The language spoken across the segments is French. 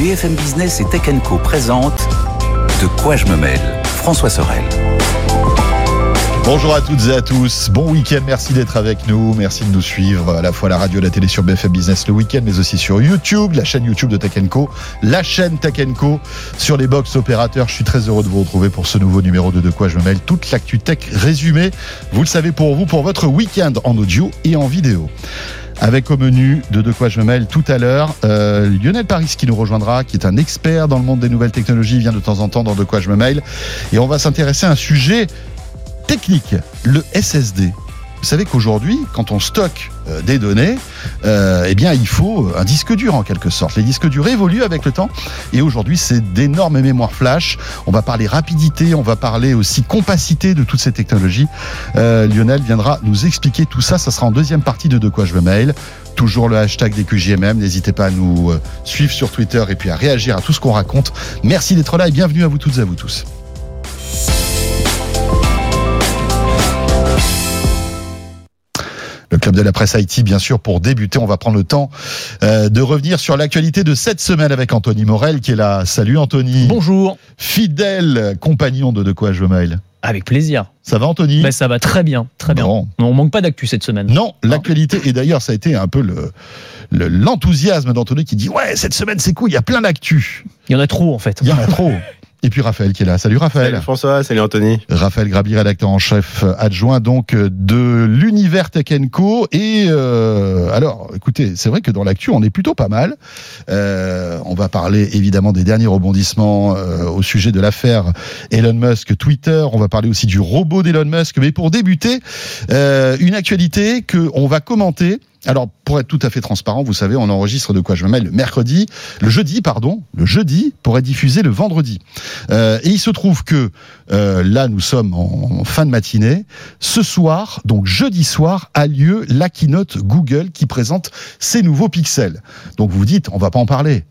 BFM Business et Tech Co présente De quoi je me mêle François Sorel. Bonjour à toutes et à tous, bon week-end, merci d'être avec nous, merci de nous suivre à la fois à la radio et la télé sur BFM Business le week-end, mais aussi sur YouTube, la chaîne YouTube de Tech Co, la chaîne Tech Co sur les box opérateurs. Je suis très heureux de vous retrouver pour ce nouveau numéro de De quoi je me mêle, toute l'actu tech résumée, vous le savez pour vous, pour votre week-end en audio et en vidéo avec au menu de De quoi je me mêle tout à l'heure euh, Lionel Paris qui nous rejoindra, qui est un expert dans le monde des nouvelles technologies, vient de temps en temps dans De quoi je me mêle. Et on va s'intéresser à un sujet technique, le SSD. Vous savez qu'aujourd'hui, quand on stocke euh, des données, euh, eh bien, il faut un disque dur en quelque sorte. Les disques durs évoluent avec le temps et aujourd'hui, c'est d'énormes mémoires flash. On va parler rapidité, on va parler aussi compacité de toutes ces technologies. Euh, Lionel viendra nous expliquer tout ça. Ça sera en deuxième partie de De quoi je veux mail. Toujours le hashtag des QJMM. N'hésitez pas à nous suivre sur Twitter et puis à réagir à tout ce qu'on raconte. Merci d'être là et bienvenue à vous toutes et à vous tous. Le club de la presse Haïti, bien sûr, pour débuter. On va prendre le temps euh, de revenir sur l'actualité de cette semaine avec Anthony Morel qui est là. Salut Anthony. Bonjour. Fidèle compagnon de De quoi je mail. Avec plaisir. Ça va Anthony? Ben, Ça va très bien, très bien. On On manque pas d'actu cette semaine. Non, l'actualité, et d'ailleurs ça a été un peu le l'enthousiasme d'Anthony qui dit ouais cette semaine c'est cool, il y a plein d'actu. Il y en a trop en fait. Il y en a trop. Et puis Raphaël qui est là. Salut Raphaël. Salut François, salut Anthony. Raphaël Grabi, rédacteur en chef adjoint donc de l'univers Tech Co. Et euh, alors, écoutez, c'est vrai que dans l'actu, on est plutôt pas mal. Euh, on va parler évidemment des derniers rebondissements euh, au sujet de l'affaire Elon Musk Twitter. On va parler aussi du robot d'Elon Musk. Mais pour débuter, euh, une actualité que on va commenter alors, pour être tout à fait transparent, vous savez, on enregistre de quoi je me mêle le mercredi, le jeudi, pardon, le jeudi pour être diffusé le vendredi. Euh, et il se trouve que euh, là, nous sommes en, fin de matinée. Ce soir, donc jeudi soir, a lieu la keynote Google qui présente ses nouveaux pixels. Donc vous vous dites, on va pas en parler.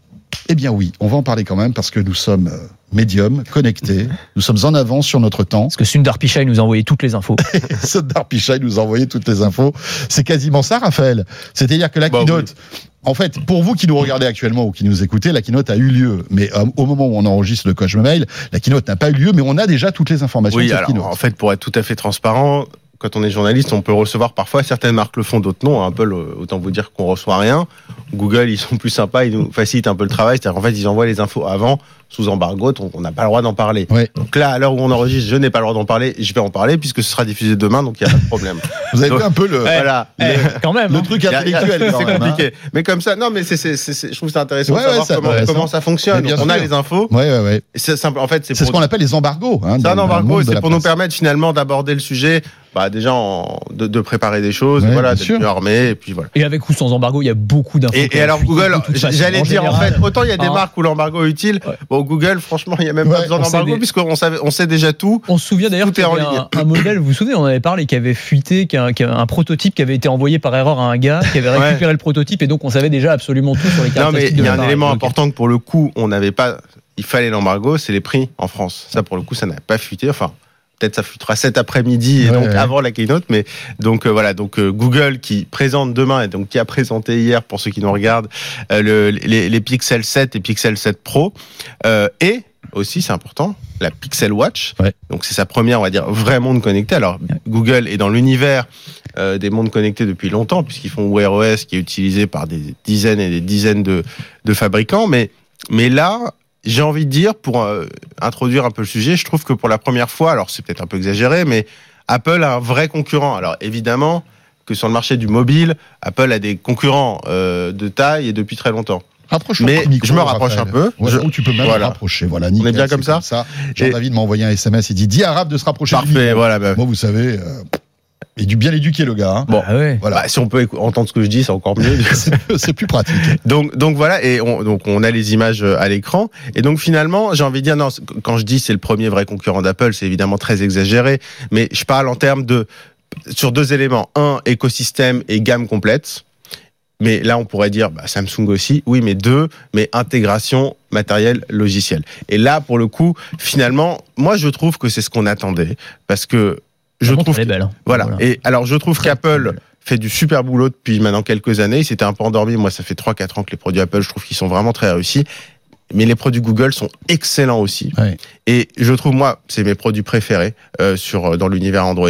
Eh bien oui, on va en parler quand même parce que nous sommes euh, médium, connectés. Nous sommes en avance sur notre temps. Parce que Sundar Pichai nous a envoyé toutes les infos. Sundar Pichai nous a envoyé toutes les infos. C'est quasiment ça, Raphaël. C'est-à-dire que la bah keynote, en fait, pour vous qui nous regardez actuellement ou qui nous écoutez, la keynote a eu lieu. Mais euh, au moment où on enregistre le coach mail, la keynote n'a pas eu lieu, mais on a déjà toutes les informations oui, de cette alors, En fait, pour être tout à fait transparent, quand on est journaliste, on peut recevoir parfois certaines marques le font, d'autres non. Un peu, autant vous dire qu'on reçoit rien. Google, ils sont plus sympas, ils nous facilitent un peu le travail. C'est-à-dire qu'en fait, ils envoient les infos avant sous embargo, donc on n'a pas le droit d'en parler. Donc là, à l'heure où on enregistre, je n'ai pas le droit d'en parler, je vais en parler puisque ce sera diffusé demain, donc il n'y a pas de problème. Vous avez vu un peu le, voilà, eh, quand même, le hein. truc intellectuel. C'est compliqué. Hein. Mais comme ça, non, mais c'est, je trouve ça intéressant de savoir comment, comment, ça fonctionne. Donc, on a les infos. Ouais, ouais, ouais. C'est simple. En fait, c'est, ce qu'on appelle les embargos. Hein, c'est un embargo, c'est pour nous permettre finalement d'aborder le sujet bah déjà en, de, de, préparer des choses, voilà, d'être mieux armé, et puis voilà. Et avec ou sans embargo, il y a beaucoup d'infos. Et, et alors Google, j'allais dire en fait, autant il y a des hein. marques où l'embargo est utile. Bon, Google, franchement, il n'y a même pas besoin d'embargo puisqu'on savait, on sait déjà tout. On se souvient d'ailleurs qu'il y avait un, un, modèle, vous vous souvenez, on avait parlé, qui avait fuité, qui a un prototype qui avait été envoyé par erreur à un gars, qui avait récupéré le prototype, et donc on savait déjà absolument tout sur les caractéristiques. Non, mais il y a un élément important que pour le coup, on n'avait pas. Il fallait l'embargo, c'est les prix en France. Ça, pour le coup, ça n'a pas fuité. Enfin, peut-être ça futera cet après-midi et donc avant la keynote mais donc euh, voilà donc euh, Google qui présente demain et donc qui a présenté hier pour ceux qui nous regardent euh, le, les, les, Pixel 7 et Pixel 7 Pro. Et aussi c'est important la Pixel Watch. Donc c'est sa première on va dire vrai monde connecté alors Google est dans l'univers des mondes connectés depuis longtemps puisqu'ils font Wear OS qui est utilisé par des dizaines et des dizaines de, de fabricants mais mais là j'ai envie de dire, pour euh, introduire un peu le sujet, je trouve que pour la première fois, alors c'est peut-être un peu exagéré, mais Apple a un vrai concurrent. Alors évidemment que sur le marché du mobile, Apple a des concurrents euh, de taille et depuis très longtemps. mais je me rapproche un peu. tu peux même voilà. rapprocher. Voilà, On est bien comme ça. Jean-David m'a envoyé un SMS. Il dit dis Arabe de se rapprocher. Parfait. Voilà. Bah. Moi, vous savez. Euh, et du bien éduqué le gars. Hein. Bon, ah voilà. Bah, si on peut entendre ce que je dis, c'est encore mieux. c'est plus pratique. Donc, donc voilà, et on, donc on a les images euh, à l'écran. Et donc finalement, j'ai envie de dire, non, quand je dis c'est le premier vrai concurrent d'Apple, c'est évidemment très exagéré, mais je parle en termes de sur deux éléments. Un, écosystème et gamme complète. Mais là, on pourrait dire bah, Samsung aussi. Oui, mais deux, mais intégration matériel logiciel. Et là, pour le coup, finalement, moi, je trouve que c'est ce qu'on attendait parce que je trouve belle, hein. voilà. Et alors je trouve qu'Apple fait du super boulot depuis maintenant quelques années. Il s'était un peu endormi. Moi, ça fait 3-4 ans que les produits Apple, je trouve qu'ils sont vraiment très réussis. Mais les produits Google sont excellents aussi. Ouais. Et je trouve, moi, c'est mes produits préférés euh, sur dans l'univers Android.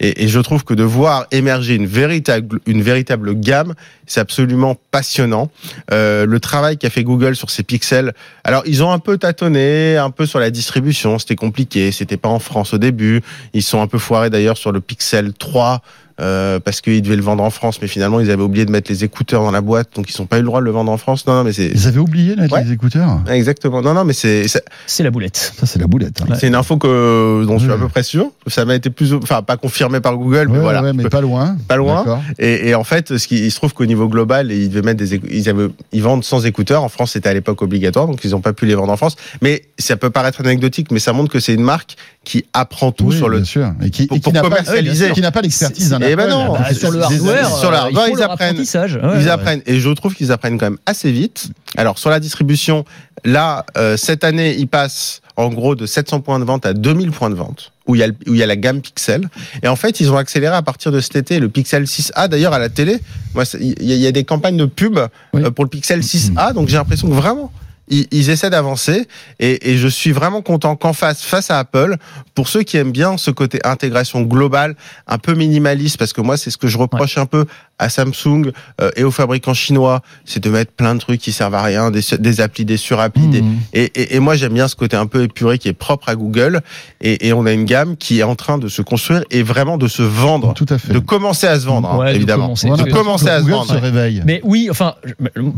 Et, et, je trouve que de voir émerger une véritable, une véritable gamme, c'est absolument passionnant. Euh, le travail qu'a fait Google sur ces pixels, alors ils ont un peu tâtonné, un peu sur la distribution, c'était compliqué, c'était pas en France au début. Ils sont un peu foirés d'ailleurs sur le Pixel 3 euh, parce qu'ils devaient le vendre en France, mais finalement ils avaient oublié de mettre les écouteurs dans la boîte, donc ils n'ont pas eu le droit de le vendre en France. Non, non mais c'est. Ils avaient oublié de mettre Ouais. les écouteurs? Exactement. Non, non, mais c'est c'est- la boulette. Ça, c'est la boulette. hein. c'est une info que dont je suis à peu près sûr. Ça m'a été plus, enfin pas confirmé par Google, mais Ouais, voilà. ouais, mais pas loin. Pas loin. Et, et en fait, ce qui, il se trouve qu'au niveau global, ils devaient mettre des, écou- ils avaient, ils vendent sans écouteurs. En France, c'était à l'époque obligatoire, donc ils n'ont pas pu les vendre en France. Mais ça peut paraître anecdotique, mais ça montre que c'est une marque qui apprend tout Oui, sur le. bien sûr. Et qui, pour- et qui n'a pas, commercialiser. qui n'a pas l'expertise d'un Eh ben non. Bah, sur le hardware, sur le euh, hardware, il ils apprennent. Ouais, ils ouais. apprennent et je trouve qu'ils apprennent quand même assez vite. Alors sur la distribution, là euh, cette année, ils passent en gros de 700 points de vente à 2000 points de vente où il y a le- où il y a la gamme Pixel et en fait, ils ont accéléré à partir de cet été le Pixel 6A d'ailleurs à la télé. Il y, a- il y a des campagnes de pub Oui. euh, pour le Pixel 6A donc j'ai l'impression que vraiment ils, ils essaient d'avancer et, et je suis vraiment content qu'en face, face à Apple, pour ceux qui aiment bien ce côté intégration globale, un peu minimaliste, parce que moi c'est ce que je reproche un peu à Samsung euh, et aux fabricants chinois, c'est de mettre plein de trucs qui servent à rien, des, des applis, des surapplis. des- Mhm. Et, et, et moi j'aime bien ce côté un peu épuré qui est propre à Google. Et, et on a une gamme qui est en train de se construire et vraiment de se vendre, Tout à fait. de commencer à se vendre, hein, Ouais, évidemment. commencer. De commencer à se Google vendre, se réveille. Mais oui, enfin,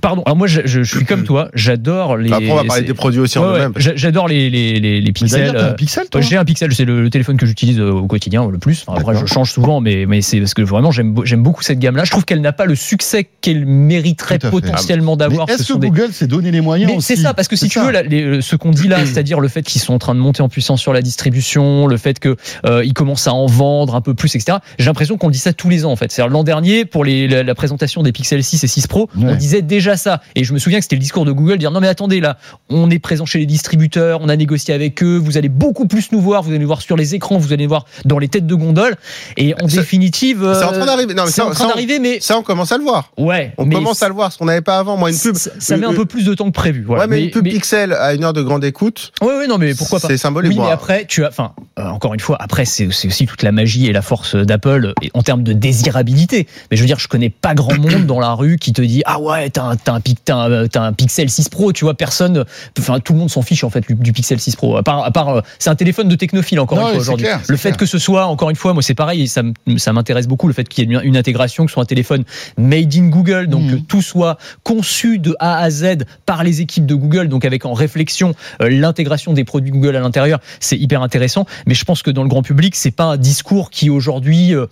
pardon. Alors moi, je, je- je suis comme toi. J'adore les. Après, on va parler des produits aussi Ouais, en ouais, J'adore les, les, les, les Mais pixels. un euh, pixel, toi J'ai un pixel, c'est le, le téléphone que j'utilise euh, au quotidien le plus. Enfin, après, je change souvent, mais, mais c'est parce que vraiment j'aime beaucoup cette gamme-là. Je trouve qu'elle n'a pas le succès qu'elle mériterait potentiellement Mais d'avoir. est-ce Ce que des- Google s'est donné les moyens mais c'est ça, parce que si tu ça. veux, là, les- ce qu'on dit là, c'est-à-dire le fait qu'ils sont en train de monter en puissance sur la distribution, le fait que euh, commencent à en vendre un peu plus, etc. J'ai l'impression qu'on dit ça tous les ans en fait. C'est l'an dernier pour les, la, la présentation des Pixel 6 et 6 Pro, on disait déjà ça. Et je me souviens que c'était le discours de Google dire non mais attendez là, on est présent chez les distributeurs, on a négocié avec eux, vous allez beaucoup plus nous voir, vous allez nous voir sur les écrans, vous allez nous voir dans les têtes de gondole. Et en Ça- définitive, C'est en euh, train d'arriver. Mais ça, on- mais commence à le voir. ouais, On mais commence à le voir, ce qu'on n'avait pas avant. Moi, une pub. ça, ça met un peu plus de temps que prévu. Voilà. ouais, mais, une pub Pixel à une heure de grande écoute, Ouais, ouais, non, mais pourquoi pas c'est symbolique. Oui, mais après, tu as, enfin, euh, encore une fois, après, c'est aussi toute la magie et la force d'Apple en termes de désirabilité. Mais je veux dire, je connais pas grand monde dans la rue qui te dit ah ouais, t'as un, un, Pixel 6 Pro, tu vois, personne, enfin, tout le monde s'en fiche en fait du, Pixel 6 Pro. À part, à part, euh, c'est un téléphone de technophile encore Non, une fois aujourd'hui. Le fait clair. que ce soit, encore une fois, moi c'est pareil, ça, m'intéresse beaucoup le fait qu'il y ait une, intégration, que ce soit téléphone made in Google, donc Mhm. que tout soit conçu de A à Z par les équipes de Google, donc avec en réflexion euh, l'intégration des produits Google à l'intérieur, c'est hyper intéressant. Mais je pense que dans le grand public, c'est pas un discours qui aujourd'hui euh,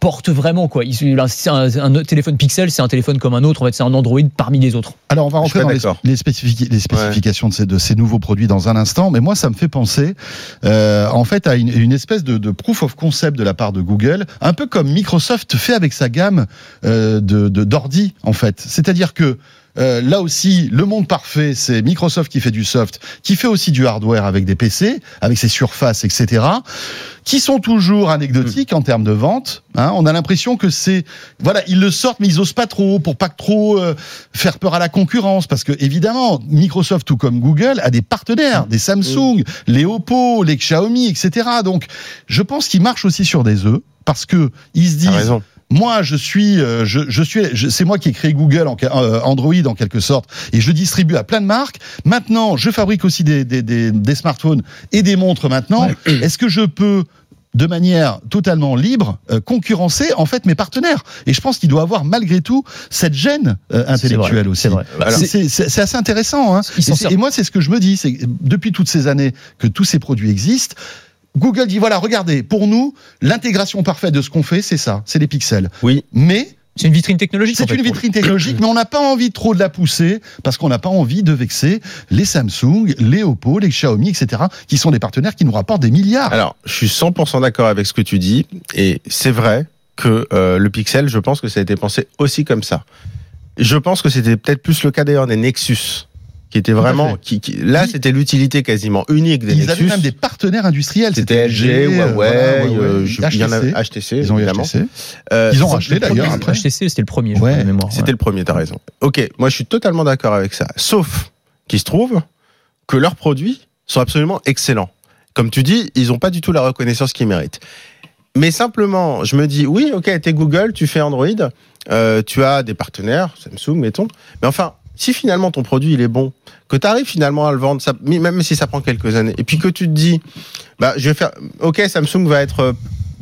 porte vraiment quoi. Un, un- un téléphone Pixel, c'est un téléphone comme un autre. En fait, c'est un Android parmi les autres. Alors, on va rentrer dans les, spécifications de, ces, de ces nouveaux produits dans un instant, mais moi, ça me fait penser, euh, en fait, à une, une espèce de, de proof of concept de la part de Google, un peu comme Microsoft fait avec sa gamme euh, de de- d'ordi, en fait. C'est-à-dire que euh, là aussi, le monde parfait, c'est Microsoft qui fait du soft, qui fait aussi du hardware avec des PC, avec ses surfaces, etc., qui sont toujours anecdotiques en termes de vente. Hein. On a l'impression que c'est, voilà, ils le sortent, mais ils osent pas trop pour pas trop euh, faire peur à la concurrence, parce que évidemment, Microsoft tout comme Google a des partenaires, des Samsung, les Oppo, les Xiaomi, etc. Donc, je pense qu'ils marchent aussi sur des œufs parce que ils se disent. Moi, je suis, euh, je, je suis, je- c'est moi qui ai créé Google, en, euh, Android en quelque sorte, et je distribue à plein de marques. Maintenant, je fabrique aussi des, des, des, des smartphones et des montres. Maintenant, est-ce que je peux de manière totalement libre euh, concurrencer en fait mes partenaires? Et je pense qu'il doit avoir malgré tout cette gêne euh, intellectuelle aussi c'est assez intéressant hein. Et, moi c'est ce que je me dis c'est depuis toutes ces années que tous ces produits existent Google dit voilà regardez pour nous l'intégration parfaite de ce qu'on fait c'est ça c'est les pixels Oui. mais C'est une vitrine technologique. en c'est fait, une vitrine technologique, mais on n'a pas envie trop de la pousser parce qu'on n'a pas envie de vexer les Samsung, les Oppo, les Xiaomi, etc., qui sont des partenaires qui nous rapportent des milliards. Alors, je suis 100% d'accord avec ce que tu dis, et c'est vrai que euh, le Pixel, je pense que ça a été pensé aussi comme ça. Je pense que c'était peut-être plus le cas d'ailleurs des Nexus, qui étaient à vraiment, fait. qui, qui- là, c'était l'utilité quasiment unique des Ils avaient Nexus. même des partenaires industriels. C'était LG, euh, Huawei, voilà, euh, je- il y en a HTC. HTC, Ils ont eu. HTC. Euh, Ils ont racheté le d'ailleurs après. HTC, c'était le premier, Ouais, mémoire. C'était le premier, t'as raison. Ok, moi je suis totalement d'accord avec ça. Sauf qu'il se trouve que leurs produits sont absolument excellents. Comme tu dis, ils n'ont pas du tout la reconnaissance qu'ils méritent. Mais simplement, je me dis, oui, ok, t'es Google, tu fais Android, euh, tu as des partenaires, Samsung, mettons. Mais enfin, si finalement ton produit il est bon, que tu arrives finalement à le vendre, même si ça prend quelques années, et puis que tu te dis, bah, je vais faire, ok, Samsung va être, euh,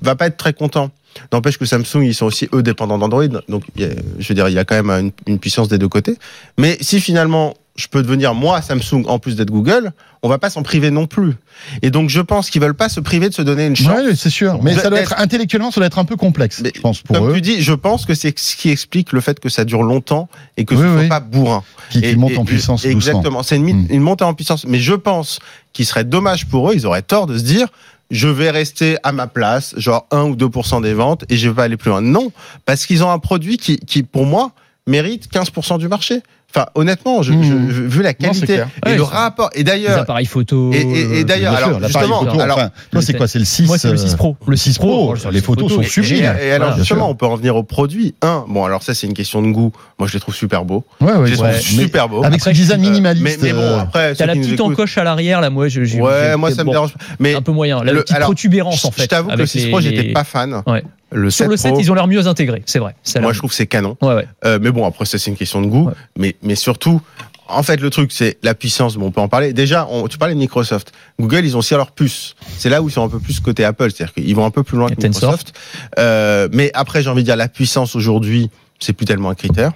va pas être très content. N'empêche que Samsung, ils sont aussi eux dépendants d'Android, donc je veux dire, il y a quand même une, une puissance des deux côtés. Mais si finalement je peux devenir moi Samsung en plus d'être Google, on va pas s'en priver non plus. Et donc je pense qu'ils veulent pas se priver de se donner une chance. Oui, c'est sûr. Mais ça doit être intellectuellement, ça doit être un peu complexe. je pense pour comme tu dis, je pense que c'est ce qui explique le fait que ça dure longtemps et que ce ne soit pas bourrin. Qui, monte en puissance. Exactement. C'est une, hmm. une montée en puissance. Mais je pense qu'il serait dommage pour eux. Ils auraient tort de se dire je vais rester à ma place, genre 1 ou 2% des ventes, et je vais pas aller plus loin. Non, parce qu'ils ont un produit qui, qui, pour moi, mérite 15% du marché. Enfin, honnêtement, je, je, mmh. vu la qualité et le rapport. Et d'ailleurs, les appareils photo. Et, et, et d'ailleurs, alors justement, photo, alors, enfin, toi c'est quoi C'est le 6 Moi c'est le 6 Pro. Le 6 Pro. les photos sont sublimes. Et, alors justement, on peut en venir au produit. Un, bon, alors ça c'est une question de goût. Moi, je les trouve super beaux. Ouais, ouais, je les trouve super beaux. Avec ce design minimaliste. Mais, mais bon, après, t'as la petite encoche à l'arrière là. Moi, je. Ouais, moi ça me dérange. Mais un peu moyen. La petite protubérance en fait. Je t'avoue que le 6 Pro, j'étais pas fan. Le Sur le 7, ils ont l'air mieux intégrés, c'est vrai. Moi, je trouve que c'est canon. Euh, mais bon, après, ça, c'est une question de goût. Mais, mais surtout, en fait, le truc, c'est la puissance. Bon, on peut en parler. Déjà, tu parlais de Microsoft. Google, ils ont aussi leur puce. C'est là où ils sont un peu plus côté Apple. C'est-à-dire qu'ils vont un peu plus loin que Microsoft. Euh, mais après, j'ai envie de dire, la puissance aujourd'hui, c'est plus tellement un critère.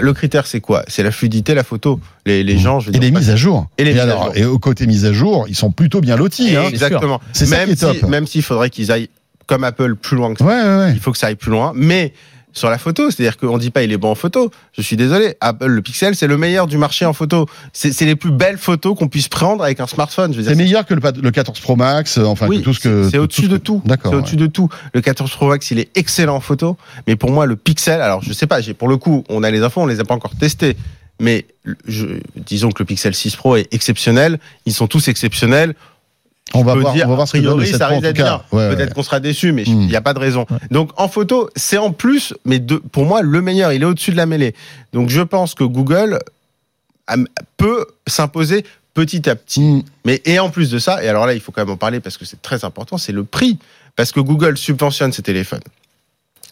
Le critère, c'est quoi? C'est la fluidité, la photo. Les, les gens, je veux et les mises à jour. Et, les alors, et au côté mise à jour, ils sont plutôt bien lotis. Hein, exactement. C'est ça qui est top. même s'il faudrait qu'ils aillent comme Apple plus loin que ça. Ouais, ouais, Il faut que ça aille plus loin. Mais sur la photo. C'est-à-dire qu'on dit pas il est bon en photo. Je suis désolé. Apple, le Pixel, c'est le meilleur du marché en photo. C'est les plus belles photos qu'on puisse prendre avec un smartphone. C'est meilleur que le, 14 Pro Max, euh, enfin tout ce que. C'est au-dessus de tout. D'accord. C'est au-dessus de tout. Le 14 Pro Max, il est excellent en photo. Mais pour moi, le Pixel, alors je sais pas, pour le coup, on a les infos, on les a pas encore testés. Mais je, disons que le Pixel 6 Pro est exceptionnel. Ils sont tous exceptionnels. On va, voir, on va voir ce priori, ça risque d'être bien. Peut-être qu'on sera déçu, mais il n'y a pas de raison. Donc en photo, c'est en plus, mais de, pour moi, le meilleur, il est au-dessus de la mêlée. Donc je pense que Google peut s'imposer petit à petit. Mm. Mais et en plus de ça, et alors là, il faut quand même en parler parce que c'est très important, c'est le prix. Parce que Google subventionne ses téléphones.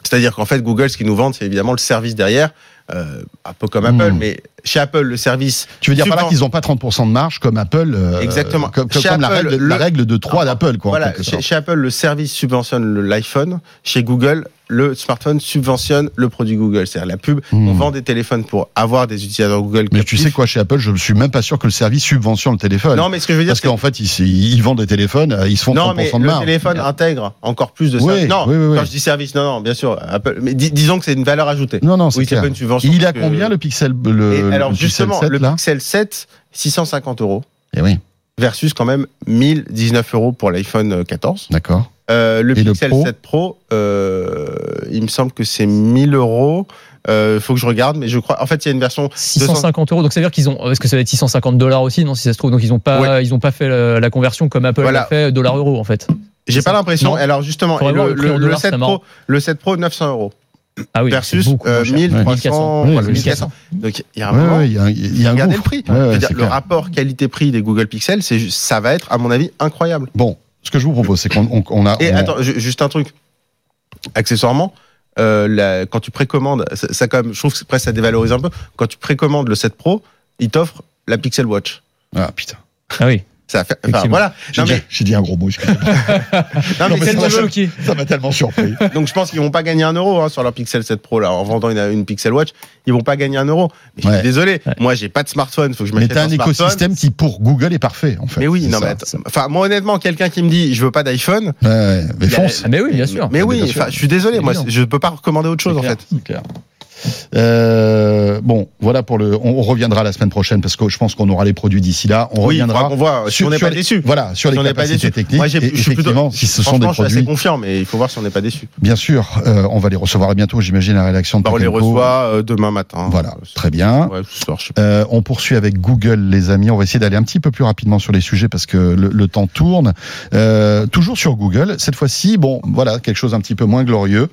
C'est-à-dire qu'en fait, Google, ce qu'ils nous vendent, c'est évidemment le service derrière, euh, un peu comme Apple, hmm. mais chez Apple, le service. Tu veux dire par là qu'ils n'ont pas 30% de marge comme Apple euh, Exactement. Comme, la, règle, la, règle, de 3 d'Apple, quoi. Voilà, chez, chez, Apple, le service subventionne l'iPhone. Chez Google, le smartphone subventionne le produit Google, c'est-à-dire la pub. On hmm. vend des téléphones pour avoir des utilisateurs Google. Mais tu sais quoi, chez Apple, je ne suis même pas sûr que le service subventionne le téléphone. Non, mais ce que je veux dire, parce qu'en fait, ils, ils, vendent des téléphones, ils se font non, 30% mais de marge. Le téléphone intègre encore plus de ça. non, oui, quand je dis service, non, non, bien sûr, Apple. Mais disons que c'est une valeur ajoutée. Non, non, c'est oui, pas une subvention. Il a combien le Pixel le, Alors justement, le Pixel 7, 650 euros. Et eh oui. Versus quand même 1019 euros pour l'iPhone 14. D'accord. Euh, le Pixel 7 Pro, euh, il me semble que c'est 1000 euros. Euh, faut que je regarde, mais je crois. En fait, il y a une version 650 euros. Donc ça veut dire qu'ils ont. Est-ce que ça va être 650 dollars aussi, non Si ça se trouve, donc ils ont pas, ils ont pas fait la, conversion comme Apple l'a fait dollar euro en fait. J'ai pas l'impression. Alors justement, le, le, 7 Pro, le 7 Pro, 900 euros. Ah oui, versus euh, 1300, 1400. Donc il y a un moment, il y a, y a un regardez le prix. Dire, le rapport qualité-prix des Google Pixel, c'est ça va être à mon avis incroyable. Bon, ce que je vous propose, c'est qu'on on, a. Et attends, juste un truc. Accessoirement, euh, la, quand tu précommandes, ça, ça, quand même, je trouve que presque ça dévalorise un peu. Quand tu précommandes le 7 Pro, il t'offre la Pixel Watch. Ah putain. Ah oui. Ça fait, enfin, voilà. J'ai dit, dit, un gros mot. non, mais, mais ça m'a tellement surpris. Donc je pense qu'ils vont pas gagner un euro hein, sur leur Pixel 7 Pro là en vendant une, une Pixel Watch. Ils vont pas gagner un euro. Mais je suis désolé. Ouais. Moi j'ai pas de smartphone. Faut que je m'achète un, un écosystème qui pour Google est parfait en fait. Mais oui, non mais enfin moi honnêtement quelqu'un qui me dit je veux pas d'iPhone. Ouais, mais fonce. Ah, mais oui bien sûr. Mais, oui. Enfin je suis désolé. Moi je peux pas recommander autre chose en fait. Euh, bon, voilà pour le. On, reviendra la semaine prochaine parce que je pense qu'on aura les produits d'ici là. On oui, reviendra. On voit si on n'est pas déçu. Voilà, sur les on capacités techniques. Moi, je suis plutôt, si ce sont des produits. Je suis assez confiant, mais il faut voir si on n'est pas déçu. Bien sûr, euh, on va les recevoir bientôt. J'imagine la rédaction de. Bah, on les reçoit euh, demain matin. Voilà, très bien. Ouais, ce soir, euh, on poursuit avec Google, les amis. On va essayer d'aller un petit peu plus rapidement sur les sujets parce que le, le temps tourne. Toujours sur Google. Cette fois-ci, bon, voilà, quelque chose un petit peu moins glorieux.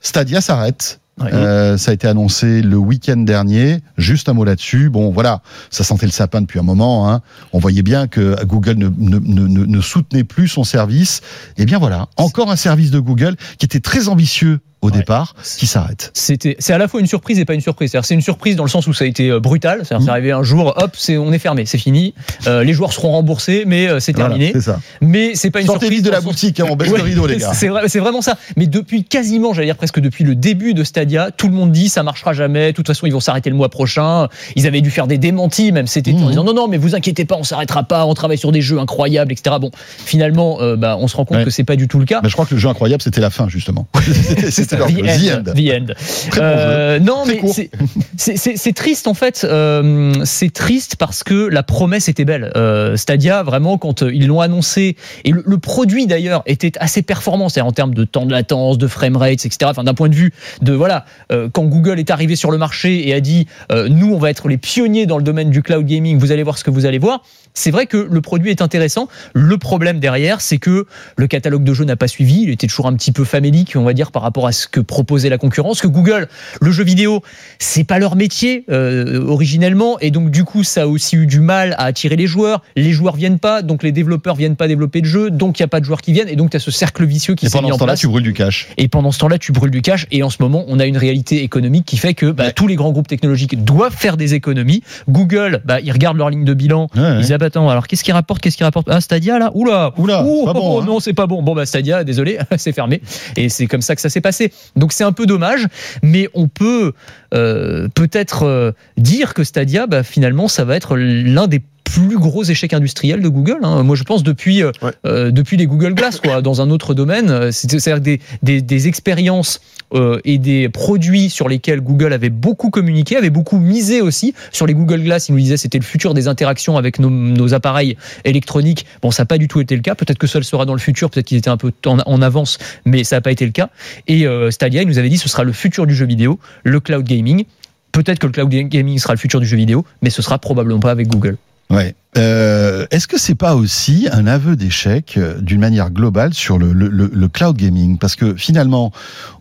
Stadia s'arrête Euh, ça a été annoncé le week-end dernier. Juste un mot là-dessus. Bon, voilà, ça sentait le sapin depuis un moment. Hein. On voyait bien que Google ne, ne, soutenait plus son service. Et eh bien voilà, encore un service de Google qui était très ambitieux au départ qui s'arrête. C'était, c'est à la fois une surprise et pas une surprise. C'est une surprise dans le sens où ça a été euh, brutal. C'est, mmh. arrivé un jour, hop, c'est, on est fermé, c'est fini. Euh, les joueurs seront remboursés, mais euh, c'est terminé. c'est ça. Mais c'est pas une Sortez surprise de la boutique, hein, on baisse le rideau, les gars. C'est, vrai, c'est vraiment ça. Mais depuis quasiment, j'allais dire presque depuis le début de Stadia, tout le monde dit ça marchera jamais. De toute façon, ils vont s'arrêter le mois prochain. Ils avaient dû faire des démentis, même c'était mmh. en disant non, non, mais vous inquiétez pas, on s'arrêtera pas. On travaille sur des jeux incroyables, etc. Bon, finalement, bah, on se rend compte que c'est pas du tout le cas. Mais je crois que le jeu incroyable, c'était la fin justement. c'était, c'était The End. Euh, non, mais c'est triste en fait. Euh, c'est triste parce que la promesse était belle. Euh, Stadia, vraiment, quand ils l'ont annoncé, et le, produit d'ailleurs était assez performant, c'est-à-dire en termes de temps de latence, de frame rates, etc. Enfin, d'un point de vue de voilà, quand Google est arrivé sur le marché et a dit, nous, on va être les pionniers dans le domaine du cloud gaming. Vous allez voir ce que vous allez voir c'est vrai que le produit est intéressant. Le problème derrière, c'est que le catalogue de jeux n'a pas suivi. Il était toujours un petit peu famélique, on va dire, par rapport à ce que proposait la concurrence. Que Google, le jeu vidéo, c'est pas leur métier euh, originellement, et donc du coup, ça a aussi eu du mal à attirer les joueurs. Les joueurs viennent pas, donc les développeurs viennent pas développer de jeux, donc il y a pas de joueurs qui viennent, et donc tu as ce cercle vicieux qui s'est mis en place. pendant ce temps-là, tu brûles du cash. Et pendant ce temps-là, tu brûles du cash. Et en ce moment, on a une réalité économique qui fait que bah, tous les grands groupes technologiques doivent faire des économies. Google, bah, ils regardent leur ligne de bilan, bah, attends, alors qu'est-ce qui rapporte Qu'est-ce qui rapporte? Ah, Stadia là? Oula Oula pas bon, hein. Non, c'est pas bon. Bon, bah, Stadia, désolé, c'est fermé. Et c'est comme ça que ça s'est passé. Donc, c'est un peu dommage, mais on peut euh, peut-être euh, dire que Stadia, bah, finalement, ça va être l'un des plus gros échec industriel de Google. Hein. Moi, je pense depuis euh, euh, depuis les Google Glass, quoi, dans un autre domaine. Euh, c'est-à-dire des, des, des expériences et des produits sur lesquels Google avait beaucoup communiqué, avait beaucoup misé aussi sur les Google Glass. Il nous disait c'était le futur des interactions avec nos, nos appareils électroniques. Bon, ça n'a pas du tout été le cas. Peut-être que ça le sera dans le futur. Peut-être qu'ils étaient un peu en, en, avance, mais ça n'a pas été le cas. Et Stadia, il nous avait dit ce sera le futur du jeu vidéo, le cloud gaming. Peut-être que le cloud gaming sera le futur du jeu vidéo, mais ce sera probablement pas avec Google. Ouais. Euh, Est-ce que c'est pas aussi un aveu d'échec euh, d'une manière globale sur le, le, le, cloud gaming? Parce que finalement,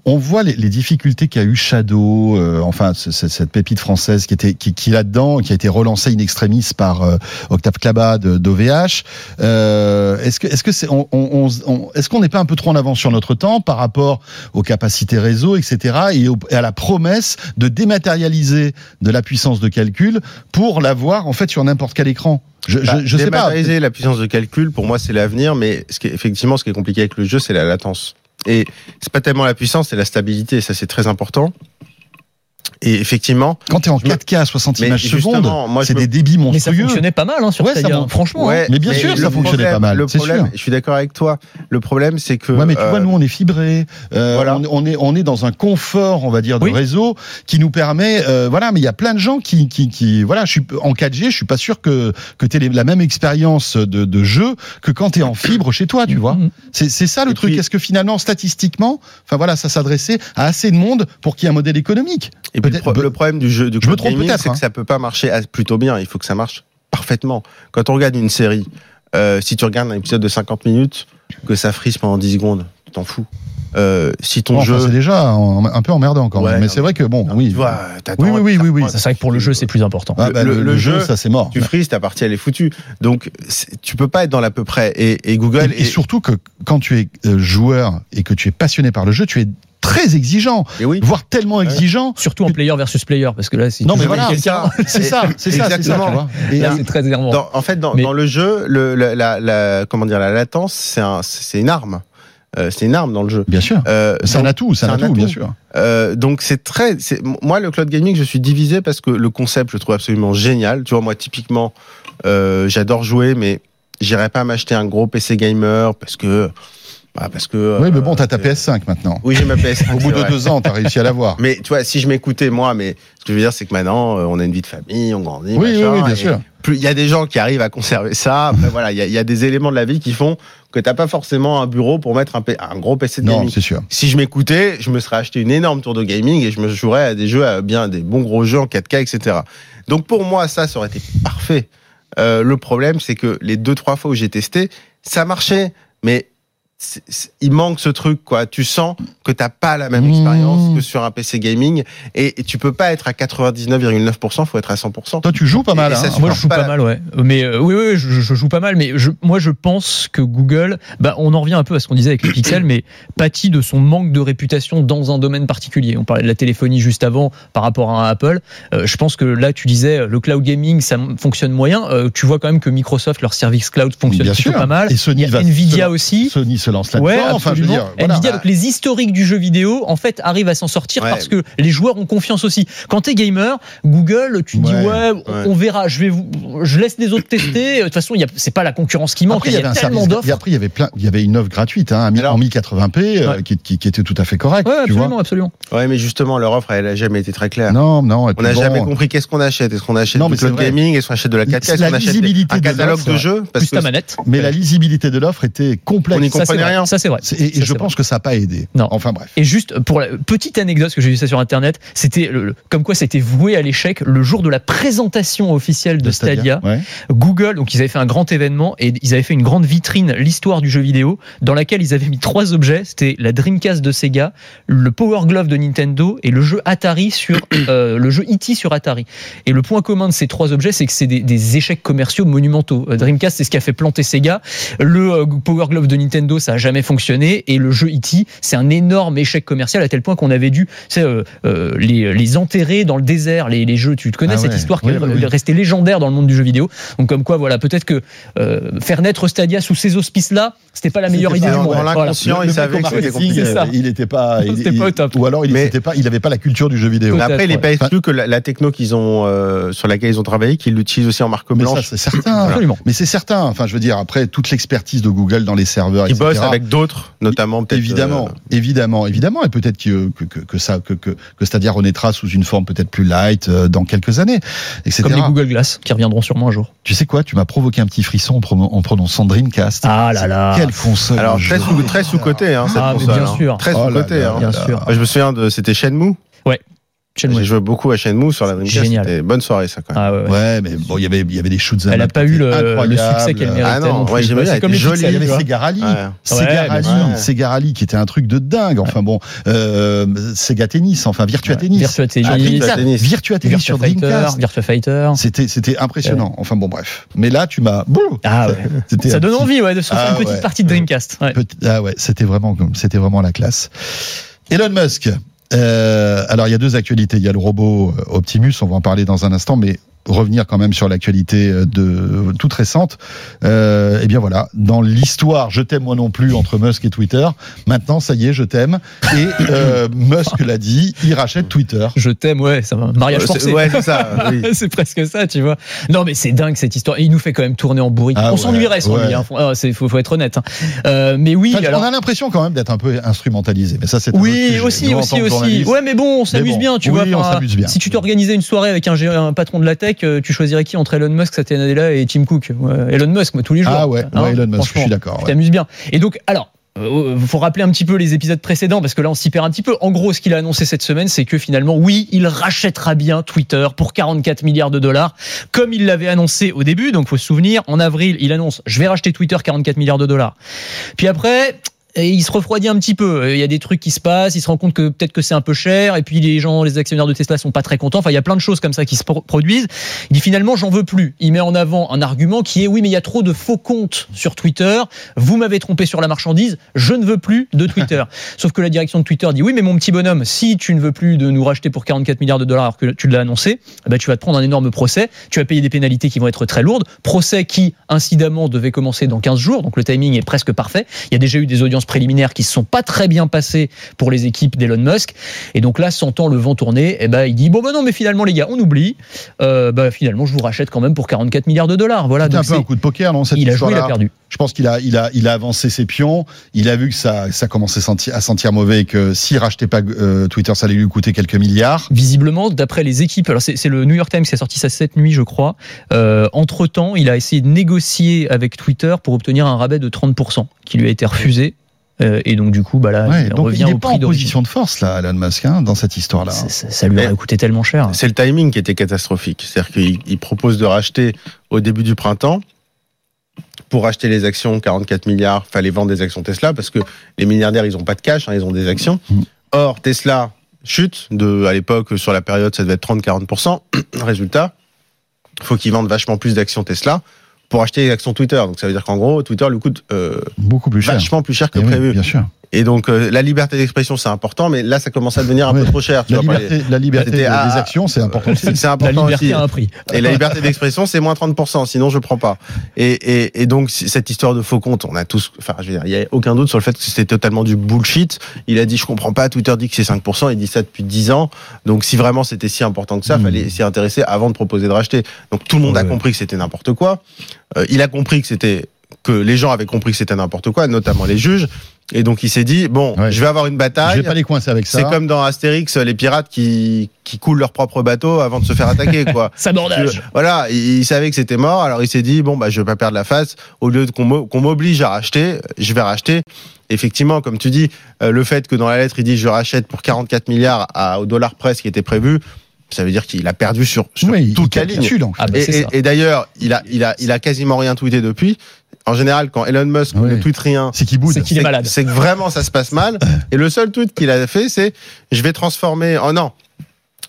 on voit les, les difficultés qu'a eu Shadow, euh, enfin cette pépite française qui était qui, qui là-dedans, qui a été relancée in extremis par euh, Octave Klaba d'OVH. Euh, est-ce que est-ce que c'est on, on, on est-ce qu'on n'est pas un peu trop en avance sur notre temps par rapport aux capacités réseau, etc. et, et à la promesse de dématérialiser de la puissance de calcul pour l'avoir en fait sur n'importe quel écran? Je, bah, je, sais pas. la puissance de calcul, pour moi, c'est l'avenir, mais ce qui est, effectivement, ce qui est compliqué avec le jeu, c'est la latence. Et c'est pas tellement la puissance, c'est la stabilité. Ça, c'est très important. Et effectivement, quand tu es en 4K à 60 images secondes, c'est des débits monstrueux. Mais ça fonctionnait pas mal hein, sur ouais, Stadia, franchement. Ouais, mais bien sûr, ça fonctionnait pas mal. Le problème, je suis d'accord avec toi. Le problème, c'est que. Ouais, mais tu vois, euh, nous, on est fibré. Euh, voilà. on, est, on est dans un confort, on va dire, de réseau qui nous permet. Euh, voilà, mais il y a plein de gens qui, qui, qui, voilà, je suis en 4G, je suis pas sûr que que tu aies la même expérience de, de jeu que quand tu es en fibre chez toi, tu vois. Mm-hmm. C'est ça le truc. Est-ce que finalement, statistiquement, enfin voilà, ça s'adressait à assez de monde pour qu'il y ait un modèle économique? Et le problème du jeu, du je me trompe c'est que hein. ça peut pas marcher plutôt bien. Il faut que ça marche parfaitement. Quand on regarde une série, euh, si tu regardes un épisode de 50 minutes, que ça frise pendant 10 secondes, tu t'en fous. Euh, si ton jeu c'est déjà un peu emmerdant encore mais c'est vrai que bon oui tu vois, oui oui oui oui, c'est vrai que pour le jeu c'est plus important ah, bah, le, jeu, ça c'est mort tu frises ta partie elle est foutue donc tu peux pas être dans l'à peu près et, Google et, surtout que quand tu es euh, joueur et que tu es passionné par le jeu tu es très exigeant, voire tellement exigeant. Surtout en player versus player, parce que là, si non mais voilà, c'est ça, c'est ça, c'est ça. c'est très énervant. en fait, dans, dans, le jeu, le, la, la, comment dire, la latence, c'est un, c'est une arme. Euh, c'est une arme dans le jeu. Bien sûr. Euh, c'est un atout, c'est un, atout, bien sûr. Euh, donc c'est très, moi le cloud gaming, je suis divisé parce que le concept, je trouve absolument génial. Tu vois, moi typiquement, euh, j'adore jouer, mais j'irai pas m'acheter un gros PC gamer parce que bah parce que. Oui, mais bon, t'as ta euh, PS5 maintenant. Oui, j'ai ma PS5. Au bout de deux ans, t'as réussi à l'avoir. Mais tu vois, si je m'écoutais moi, mais ce que je veux dire, c'est que maintenant, euh, on a une vie de famille, on grandit. Oui, machin, oui, bien sûr. il y a des gens qui arrivent à conserver ça. Après, voilà, il y a, y a, des éléments de la vie qui font que t'as pas forcément un bureau pour mettre un, un gros PC de gaming. Non, c'est sûr. Si je m'écoutais, je me serais acheté une énorme tour de gaming et je me jouerais à des jeux, à bien des bons gros jeux en 4K, etc. Donc pour moi, ça, ça aurait été parfait. Euh, le problème, c'est que les deux trois fois où j'ai testé, ça marchait, mais il manque ce truc, quoi. Tu sens que t'as pas la même Mmh. expérience que sur un PC gaming et, et tu peux pas être à 99,9%, faut être à 100%. Toi, tu joues pas mal. Et hein. Moi, je joue pas mal, ouais. Mais euh, oui, oui, je, je joue pas mal. Mais je, moi, je pense que Google, bah, on en revient un peu à ce qu'on disait avec les pixels, mais pâtit de son manque de réputation dans un domaine particulier. On parlait de la téléphonie juste avant par rapport à Apple. Euh, je pense que là, tu disais le cloud gaming, ça fonctionne moyen. Euh, tu vois quand même que Microsoft, leur service cloud fonctionne Bien sûr. pas mal. Et Sony Il y a va Nvidia aussi. Sony se lance là-dedans. Ouais, enfin, je veux absolument. dire, voilà. Nvidia, donc les historiques du jeu vidéo, en fait, arrivent à s'en sortir Ouais. parce que les joueurs ont confiance aussi. Quand t'es gamer, Google, tu te dis Ouais, on verra. Je vais, vous, je laisse les autres tester. De toute façon, y c'est pas la concurrence qui manque. Après, il y, avait a un tellement service- Et d'offres. après, il y avait plein, il y avait une offre gratuite, hein, Alors- en 1080p, euh, qui, qui- qui était tout à fait correcte. Ouais, tu vois. absolument, absolument. Ouais, mais justement, leur offre, elle a jamais été très claire. Non, non. On n'a bon, jamais compris qu'est-ce qu'on achète. Est-ce qu'on achète Non, mais du c'est cloud gaming? Est-ce qu'on achète de la 4K Est-ce La qu'on achète un de catalogue l'offre, de jeux? Plus ta manette. Mais la lisibilité de l'offre était. On y Ça, vrai. rien. Ça, c'est vrai. Et, Ça, je pense que ça n'a pas aidé. Non. Enfin bref. Et juste pour la petite anecdote, parce que j'ai vu ça sur internet, c'était comme quoi c'était voué à l'échec le jour de la présentation officielle de Stadia. Ouais. Google, donc ils avaient fait un grand événement et ils avaient fait une grande vitrine, l'histoire du jeu vidéo, dans laquelle ils avaient mis trois objets. C'était la Dreamcast de Sega, le Power Glove de Nintendo et le jeu Atari sur euh, le jeu E.T. sur Atari. Et le point commun de ces trois objets, c'est que c'est des, des échecs commerciaux monumentaux. Euh, Dreamcast, c'est ce qui a fait planter Sega. Le euh, Power Glove de Nintendo, ça a jamais fonctionné. Et le jeu E.T., c'est un énorme échec commercial à tel point qu'on avait dû, tu sais, euh, euh, les, les enterrer dans le désert. Les, les jeux, tu te connais Ah cette ouais. histoire qui Oui, est oui, oui. restée légendaire dans le monde du jeu vidéo. Donc comme quoi, voilà, peut-être que euh, faire naître Stadia sous ces auspices-là, c'était pas la meilleure C'était idée pas- du monde. dans l'inconscient, il savait que c'était compliqué. C'est ça. Il était pas. il- C'était pas au top. Ou alors il Mais- était pas. Il avait pas la culture du jeu vidéo. Peut-être. Après, il n'est pas exclu que la, la techno qu'ils ont, euh, sur laquelle ils ont travaillé, qu'ils l'utilisent aussi en marque Mais ça, blanche. c'est certain. Absolument. Mais c'est certain. Enfin, je veux dire, après toute l'expertise de Google dans les serveurs, Ils etc. avec d'autres, notamment peut-être. Évidemment, euh, évidemment, évidemment, et peut-être que, que, que, que ça, que, que, que Stadia renaîtra sous une forme peut-être plus light euh, dans quelques années, etc. Comme les Google Glass qui reviendront sûrement un jour. Tu sais quoi Tu m'as provoqué un petit frisson en, pronon- en prononçant Dreamcast. Ah là là. Quelle console Alors, très sous, très sous-côté, hein, cette Ah, mais console, bien hein. sûr. Très Oh là sous-côté, là hein. Bien sûr. Moi, je me souviens de, c'était Shenmue. Shenmue. J'ai joué beaucoup à Shenmue sur la Dreamcast. Génial. C'était une bonne soirée, ça, quand même. Ah ouais, ouais. Ouais, mais bon, il y avait, il y avait des shoots. Elle a pas eu le, le succès qu'elle méritait. Ah non, non ouais, j'aimais bien, C'est comme Il y avait. Sega Rally. Sega Rally. Sega qui était un truc de dingue. Enfin bon, euh, Sega Tennis, enfin Virtua Tennis. Virtua Tennis, Ah, Dreamcast, Tennis. Virtua Tennis Virtua sur Fighter, Dreamcast. Virtua Fighter. C'était, c'était impressionnant. Enfin bon, bref. Mais là, tu m'as. Bouh Ah ouais. Ça donne envie, ouais, de se faire Ah une petite ouais. partie de Dreamcast. Ah ouais, c'était vraiment, c'était vraiment la classe. Elon Musk. Euh, alors il y a deux actualités. Il y a le robot euh, Optimus, on va en parler dans un instant, mais revenir quand même sur l'actualité euh, de toute récente. Euh, eh bien voilà, dans l'histoire, je t'aime moi non plus entre Musk et Twitter. Maintenant, ça y est, je t'aime. Et euh, Musk l'a dit, il rachète Twitter. Je t'aime, ouais, ça va. Mariage Euh, forcé. c'est- Ouais, c'est ça. oui. c'est presque ça, tu vois. Non, mais c'est dingue cette histoire. Et il nous fait quand même tourner en bourrique. Ah on ouais, s'ennuierait sans ouais. lui. Hein. Faut, ah, c'est- faut, faut être honnête. hein. Euh, mais oui, Enfin, alors. On a l'impression quand même d'être un peu instrumentalisé, mais ça c'est Oui, aussi, aussi, aussi. Ouais, mais bon, on s'amuse bon, bien, tu oui, vois. on s'amuse bien. Si tu t'organisais une soirée avec un, un patron de la tech, euh, tu choisirais qui entre Elon Musk, Satya Nadella et Tim Cook? Ouais, Elon Musk, moi, tous les jours. Ah ouais, Hein, ouais, Elon Musk, je suis d'accord. Tu ouais. t'amuses bien. Et donc, alors. Il faut rappeler un petit peu les épisodes précédents parce que là on s'y perd un petit peu. En gros, ce qu'il a annoncé cette semaine, c'est que finalement, oui, il rachètera bien Twitter pour 44 milliards de dollars, comme il l'avait annoncé au début. Donc, faut se souvenir, en avril, il annonce, je vais racheter Twitter 44 milliards de dollars. Puis après, et il se refroidit un petit peu. Il y a des trucs qui se passent, il se rend compte que peut-être que c'est un peu cher, et puis les gens, les actionnaires de Tesla sont pas très contents. Enfin, il y a plein de choses comme ça qui se pro- produisent. Il dit finalement, j'en veux plus. Il met en avant un argument qui est oui, mais il y a trop de faux comptes sur Twitter. Vous m'avez trompé sur la marchandise. Je ne veux plus de Twitter. Sauf que la direction de Twitter dit oui, mais mon petit bonhomme, si tu ne veux plus de nous racheter pour 44 milliards de dollars alors que tu l'as annoncé, ben, tu vas te prendre un énorme procès. Tu vas payer des pénalités qui vont être très lourdes. Procès qui, incidemment, devait commencer dans 15 jours. Donc le timing est presque parfait. Il y a déjà eu des audiences préliminaires qui se sont pas très bien passées pour les équipes d'Elon Musk. Et donc là, sentant le vent tourner, eh ben, il dit bon, ben non, mais finalement, les gars, on oublie. Euh, ben, finalement, je vous rachète quand même pour 44 milliards de dollars. Voilà. C'était un peu un coup de poker, non cette il a joué, il a perdu. Je pense qu'il a, il a, il a avancé ses pions. Il a vu que ça, ça commençait à sentir, mauvais et que s'il rachetait pas euh, Twitter, ça allait lui coûter quelques milliards. Visiblement, d'après les équipes, alors c'est c'est le New York Times qui a sorti ça cette nuit, je crois. Euh, entre temps, il a essayé de négocier avec Twitter pour obtenir un rabais de 30% qui lui a été refusé. Euh, et donc du coup, bah là, Ouais, il donc revient il au pas prix en position de force là, Elon Musk, hein, dans cette histoire-là. Ça, ça- ça lui aurait coûté tellement cher. C'est le timing qui était catastrophique. C'est-à-dire qu'il il propose de racheter au début du printemps. pour acheter les actions, 44 milliards, fallait vendre des actions Tesla parce que les milliardaires, ils ont pas de cash, hein, ils ont des actions. Or, Tesla chute de, à l'époque, sur la période, ça devait être 30-40%. Résultat, faut qu'ils vendent vachement plus d'actions Tesla pour acheter les actions Twitter. Donc ça veut dire qu'en gros, Twitter lui coûte euh, Beaucoup plus cher. vachement plus cher que Eh oui, prévu. bien sûr. Et donc euh, la liberté d'expression, c'est important, mais là, ça commence à devenir un peu trop cher. Tu La vois, liberté, la liberté des à- actions, c'est important aussi. C'est La important liberté aussi. a un prix. Et la liberté d'expression, c'est moins 30%, sinon je prends pas. Et, et, et donc, cette histoire de faux comptes, on a tous, enfin, je veux dire, il y a aucun doute sur le fait que c'était totalement du bullshit. Il a dit, je comprends pas, Twitter dit que c'est 5%, il dit ça depuis 10 ans. Donc, si vraiment c'était si important que ça, Mm. fallait s'y intéresser avant de proposer de racheter. Donc, tout le monde a compris que c'était n'importe quoi. Euh, il a compris que c'était, que les gens avaient compris que c'était n'importe quoi, notamment les juges. Et donc, il s'est dit, bon, Ouais. je vais avoir une Je bataille. vais pas les coincer avec ça. C'est comme dans Astérix, les pirates qui, qui coulent leur propre bateau avant de se faire attaquer, quoi. Sabordage. Voilà, il, il savait que c'était mort, alors il s'est dit bon bah je vais pas perdre la face. Au lieu de qu'on m'o- qu'on m'oblige à racheter, je vais racheter. Effectivement, comme tu dis, euh, le fait que dans la lettre il dit je rachète pour 44 milliards à, au dollar près, ce qui était prévu, ça veut dire qu'il a perdu sur, sur Oui, toute la ligne. Ah bah, Et, et d'ailleurs, il a, il a, il a quasiment rien tweeté depuis. En général, quand Elon Musk Oui. ne tweete rien, C'est qui boude. C'est qu'il est malade. C'est que vraiment ça se passe mal. Et le seul tweet qu'il a fait, c'est je vais transformer. Oh non,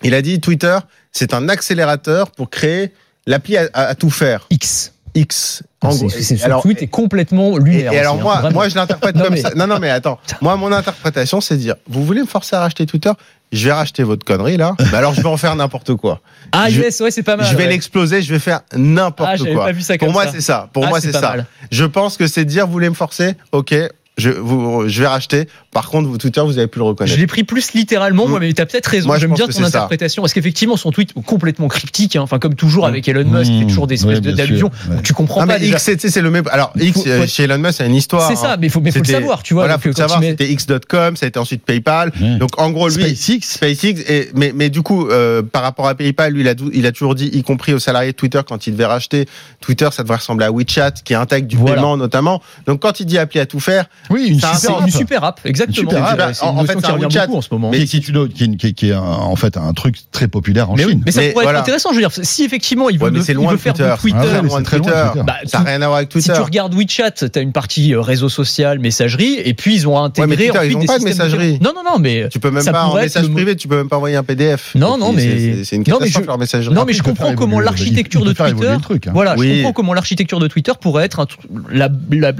il a dit Twitter, c'est un accélérateur pour créer l'appli à, à- à tout faire. X. X. Ah, En c'est- gros, c'est- ce alors- tweet est complètement et, lunaire. et alors aussi, hein, moi, vraiment. moi je l'interprète comme mais- ça. Non, non, mais attends. Moi, mon interprétation, c'est de dire, vous voulez me forcer à racheter Twitter? Je vais racheter votre connerie là. Bah alors je vais en faire n'importe quoi. Ah je- yes, ouais, c'est pas mal. je vais ouais. l'exploser. Je vais faire n'importe Ah, quoi. pas vu ça Pour moi, c'est ça. Pour Ah, moi, c'est ça. mal. Je pense que c'est de dire, vous voulez me forcer? Ok, je, vous, je vais racheter. Par contre, vous, Twitter, vous avez pu le reconnaître. Je l'ai pris plus littéralement, moi, Mm. mais t'as peut-être raison. Moi, je J'aime bien que ton c'est ça. interprétation. Parce qu'effectivement, son tweet est complètement cryptique. hein. Comme toujours avec Elon Musk, il fait toujours des espèces Oui, d'allusions. ouais. Tu comprends Non, pas mais déjà. X, c'est- le même. Alors, X, Faut- euh, faut- chez Elon Musk, c'est une histoire. C'est ça, mais il faut, mais faut le savoir, tu vois. Voilà, faut le savoir. tu mets- C'était X.com, ça a été ensuite PayPal. Ouais. Donc, en gros, lui, SpaceX. SpaceX, et, mais, mais du coup, euh, par rapport à PayPal, lui, il a, il a toujours dit, y compris aux salariés de Twitter, quand il devait racheter Twitter, ça devrait ressembler à WeChat, qui intègre du paiement notamment. Donc, quand il dit appli à tout faire, Oui, une super une app. super app, exactement. Une super app. C'est En- une fait, qui c'est un revient WeChat. beaucoup en ce moment. Mais qui, qui, est une- qui, est une- qui est- qui est un- en fait un truc très populaire en Mais, oui, Chine. mais ça Mais pourrait voilà. être intéressant. Je veux dire, si effectivement il veut, Ouais, mais loin faire Twitter. de Twitter, Ah ouais, loin de Twitter. Twitter. bah, ça n'a tout- rien à voir avec si Twitter. tu regardes WeChat, tu as une partie euh, réseau social, messagerie, et puis ils ont intégré Ouais, mais Twitter, ensuite ils ont des pas de messagerie. Non, non, non, mais Tu peux même pas en message privé, tu peux même pas envoyer un PDF. Non, non, mais- c'est- une non, mais catastrophe leur messagerie. Non, mais je comprends comment l'architecture de Twitter. hein. Voilà, je comprends comment l'architecture de Twitter pourrait être la,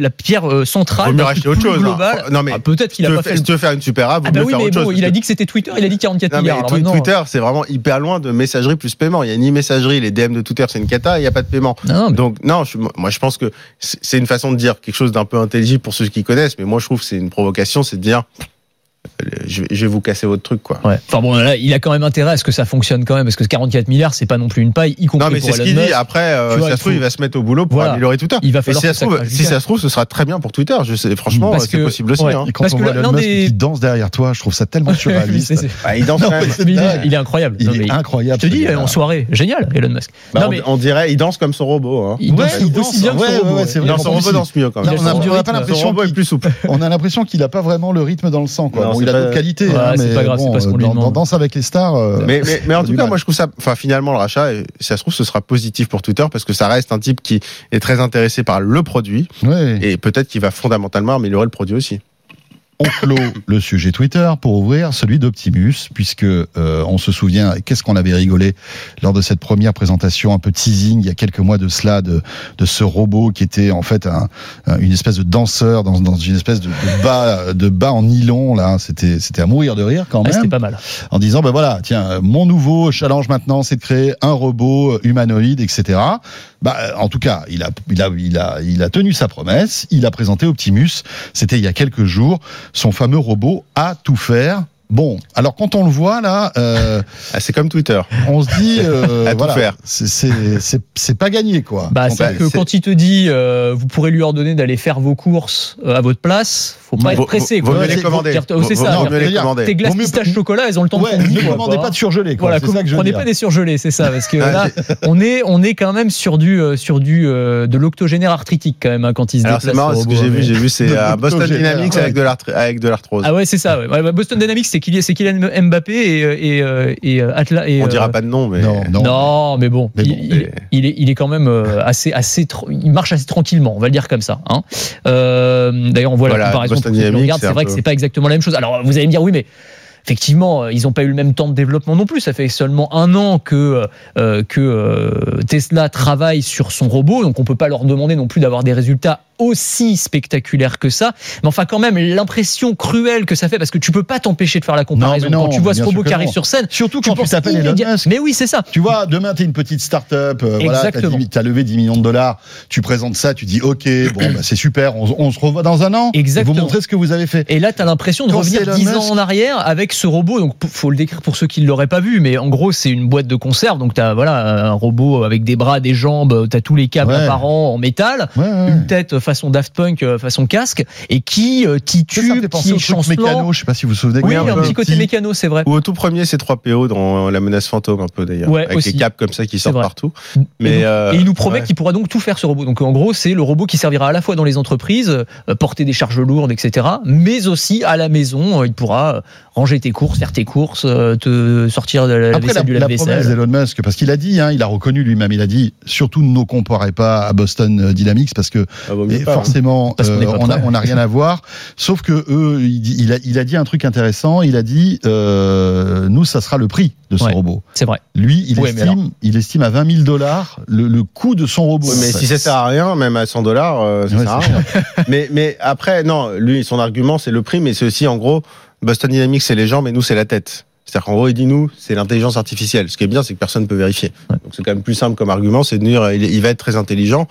pierre centrale. Autre chose, hein. Global. Non, mais Ah, peut-être qu'il a pas fait. si tu veux faire une super app, Ah bah mieux oui, faire mais autre bon, chose. il a dit que c'était Twitter, il a dit 44 Non, milliards. Alors maintenant- Twitter, c'est vraiment hyper loin de messagerie plus paiement. Il y a ni messagerie, les DM de Twitter, c'est une cata, il n'y a pas de paiement. Non, non, mais- Donc, non, je- moi, je pense que c'est une façon de dire quelque chose d'un peu intelligible pour ceux qui connaissent, mais moi, je trouve que c'est une provocation, c'est de dire, je vais, vous casser votre truc, quoi. Ouais. Enfin bon, là, il a quand même intérêt à ce que ça fonctionne quand même, parce que 44 milliards, c'est pas non plus une paille, y compris Non, mais pour c'est ce Elon qu'il dit. Musk. Après, euh, Tu vois, si ça il se trouve, il va se mettre au boulot pour Voilà. améliorer Twitter. Il va falloir si ça, se ça trouve, si ça se trouve, ce sera très bien pour Twitter. Je sais, franchement, Parce c'est que- possible aussi. ouais. hein. Et quand Parce on que voit Elon Musk des- qui danse derrière toi, je trouve ça tellement surréaliste. Bah, il danse Non, il, est, il est incroyable. Il Non, est incroyable. je te dis, en soirée, génial, Elon Musk. Bah, non, on, mais on dirait, il danse comme son robot. Hein. il danse Ouais, il danse, aussi bien que ouais, son ouais, robot. son plus, robot danse mieux quand même. on a- n'a pas Son l'impression robot est qu'il plus souple. on a l'impression qu'il n'a pas vraiment le rythme dans le sang. Quoi. Bon, il a pas- d'autres qualités, Ouais, hein, c'est mais pas grave, c'est bon, pas ce qu'on lui dans, demande. dans Danse avec les stars. euh, Mais, mais, mais en tout cas, mal. moi, je trouve ça, enfin, finalement, le rachat, et si ça se trouve, ce sera positif pour Twitter parce que ça reste un type qui est très intéressé par le produit ouais. et peut-être qu'il va fondamentalement améliorer le produit aussi. On clôt le sujet Twitter pour ouvrir celui d'Optimus, puisque euh, on se souvient, qu'est-ce qu'on avait rigolé lors de cette première présentation un peu teasing il y a quelques mois de cela de, de ce robot qui était en fait un, un- une espèce de danseur dans, dans une espèce de, de bas de bas en nylon là, c'était c'était à mourir de rire quand Ah, même. C'était pas mal. en disant ben voilà tiens mon nouveau challenge maintenant c'est de créer un robot humanoïde etc bah en tout cas il a il a il a il a tenu sa promesse. Il a présenté Optimus. C'était il y a quelques jours. Son fameux robot à tout faire Bon, alors quand on le voit là, euh, Ah, c'est comme Twitter. on se dit, euh, À tout voilà, faire. c'est- pas gagné quoi. Bah, c'est que quand il te dit, euh, vous pourrez lui ordonner d'aller faire vos courses euh, à votre place, faut pas Ouais, être Vaut- pressé. vaut quoi. mieux les c'est- commander. c'est- Vaut- c'est vaut ça, mieux les commander. Tes glaces Vaut pistache chocolat, elles ont le temps ouais, de ne commandez pas de surgelé quoi. Voilà, ça que je prenez pas des surgelés, c'est ça, parce que là, on est, on est quand même sur du, sur du, de l'octogénaire arthritique quand même hein, quand il se Alors déplace. c'est marrant, ce que j'ai vu, j'ai vu, c'est Boston Dynamics avec de l'arthrose. Ah ouais, c'est ça. bah, Boston Dynamics, c'est c'est Kylian Mbappé et et et, et Atla. Et, On dira euh, pas de nom, mais Non, non. non, mais bon, Mais il, bon, il- mais- il est, il est quand même euh, assez, assez, tr- il marche assez tranquillement, on va le dire comme ça. Hein. Euh, D'ailleurs, on voit Voilà, la comparaison. C'est vrai que peu- c'est pas exactement la même chose. Alors, vous allez me dire, oui, mais effectivement, euh, ils n'ont pas eu le même temps de développement non plus. Ça fait seulement un an que euh, que euh, Tesla travaille sur son robot, donc on peut pas leur demander non plus d'avoir des résultats aussi spectaculaires que ça. Mais enfin, quand même, l'impression cruelle que ça fait, parce que tu peux pas t'empêcher de faire la comparaison. non, Quand tu vois ce robot qui arrive sur scène, Surtout quand tu t'appelles Elon Musk. Mais oui, c'est ça. Tu vois, demain, tu es une petite start-up, euh, voilà, tu as, levé 10 millions de dollars, tu présentes ça, tu dis OK, bon, bah, c'est super, on, on se revoit dans un an. Exactement. Vous montrez ce que vous avez fait. Et là, tu as l'impression de revenir c'est Elon 10 Musk- ans en arrière avec ce robot. Donc, faut le décrire pour ceux qui ne l'auraient pas vu, mais en gros, c'est une boîte de conserve. Donc, tu as voilà, un robot avec des bras, des jambes, tu as tous les câbles Ouais. apparents en métal, Ouais, ouais. une tête façon Daft Punk, euh, façon casque, et qui euh, Ça, ça me titube, penser qui chancelant. mécano, je sais pas si vous vous souvenez. Oui, un même, petit côté petit- mécano, c'est vrai. Ou au tout premier, c'est 3PO dans La menace fantôme, un peu d'ailleurs. Ouais, avec aussi. les caps comme ça qui sortent vrai. partout. Et, Mais, donc- euh, et il nous promet ouais. qu'il pourra donc tout faire ce robot. Donc en gros, c'est le robot qui servira à la fois dans les entreprises, euh, porter des charges lourdes, etc., mais aussi à la maison. euh, Il pourra euh, ranger tes courses, faire tes courses, euh, te sortir de la Après, la, vaisselle du la promesse d'Elon Musk, parce qu'il a dit, hein, il a reconnu lui-même, il a dit, surtout ne nous comparez pas à Boston Dynamics, parce que Et pas, hein. forcément, euh, on a, prêt. on a rien à voir. Sauf que eux, il, dit- il a, il a dit un truc intéressant. Il a dit, euh, nous, ça sera le prix de son Ouais. robot. C'est vrai. Lui, il estime, il estime à 20 000 dollars le, le coût de son robot. Mais si ça sert à rien, même à 100 dollars, ça Ouais, sert à rien. mais, mais après, non, lui, son argument, c'est le prix, mais c'est aussi, en gros, Boston Dynamics, c'est les jambes et nous, c'est la tête. C'est-à-dire qu'en gros, il dit nous, c'est l'intelligence artificielle. Ce qui est bien, c'est que personne ne peut vérifier. Ouais. Donc c'est quand même plus simple comme argument, c'est de dire, il, il va être très intelligent.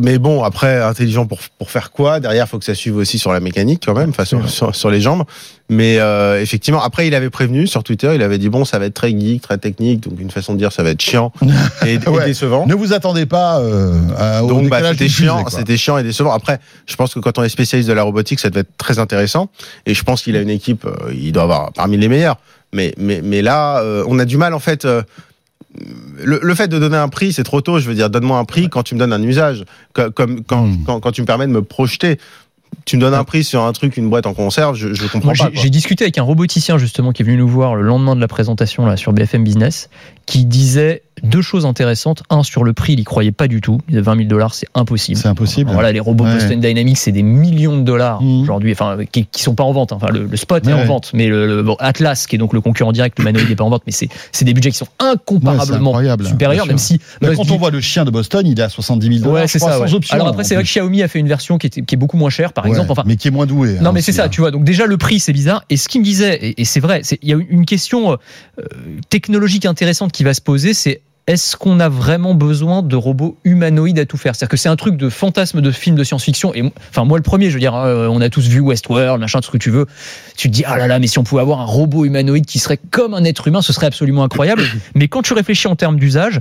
Mais bon, après, intelligent pour, pour faire quoi? Derrière, il faut que ça suive aussi sur la mécanique quand même, enfin, sur, sur, sur les jambes. Mais euh, effectivement, après, il avait prévenu sur Twitter, il avait dit bon, ça va être très geek, très technique, donc une façon de dire, ça va être chiant et, décevant. Ne vous attendez pas euh, à, au Donc bah, c'était chiant, c'était chiant et décevant. Après, je pense que quand on est spécialiste de la robotique, ça devait être très intéressant. Et je pense qu'il a une équipe, euh, il doit avoir parmi les meilleurs. Mais mais mais là, euh, on a du mal en fait. euh, le, le fait de donner un prix, c'est trop tôt. Je veux dire, donne-moi un prix quand tu me donnes un usage, Co- comme quand, Hmm. quand, quand tu me permets de me projeter. Tu me donnes un prix sur un truc, une boîte en conserve, je, je comprends Moi, pas. j'ai discuté avec un roboticien justement qui est venu nous voir le lendemain de la présentation là sur BFM Business, qui disait deux choses intéressantes. Un sur le prix, il y croyait pas du tout. Il disait 20 000 dollars, c'est impossible. C'est impossible. Voilà, les robots Ouais. Boston Dynamics, c'est des millions de dollars Mhm. aujourd'hui, enfin qui, qui sont pas en vente. Enfin, le, le spot est Ouais. en vente, mais le, le- bon, Atlas, qui est donc le concurrent direct, le Manoïd n'est pas en vente, mais c'est c'est des budgets qui sont Ouais, incomparablement incroyable, supérieurs, même si Bah, Musk quand on voit le chien de Boston, il est à 70 000 dollars. Ouais, c'est ça. sans ouais. option. Alors après, c'est vrai que Xiaomi a fait une version qui, était, qui est beaucoup moins chère, par Ouais, exemple. Enfin, mais qui est moins doué. non, hein, mais c'est ça, tu vois. Donc déjà le prix, c'est bizarre. Et ce qu'il me disait, et, et c'est vrai, il y a une question euh, technologique intéressante qui va se poser, c'est est-ce qu'on a vraiment besoin de robots humanoïdes à tout faire? C'est-à-dire que c'est un truc de fantasme de film de science-fiction. Et enfin, moi le premier, je veux dire, hein, on a tous vu Westworld, machin, tout ce que tu veux. Tu te dis, ah là là, mais si on pouvait avoir un robot humanoïde qui serait comme un être humain, ce serait absolument incroyable. mais quand tu réfléchis en termes d'usage.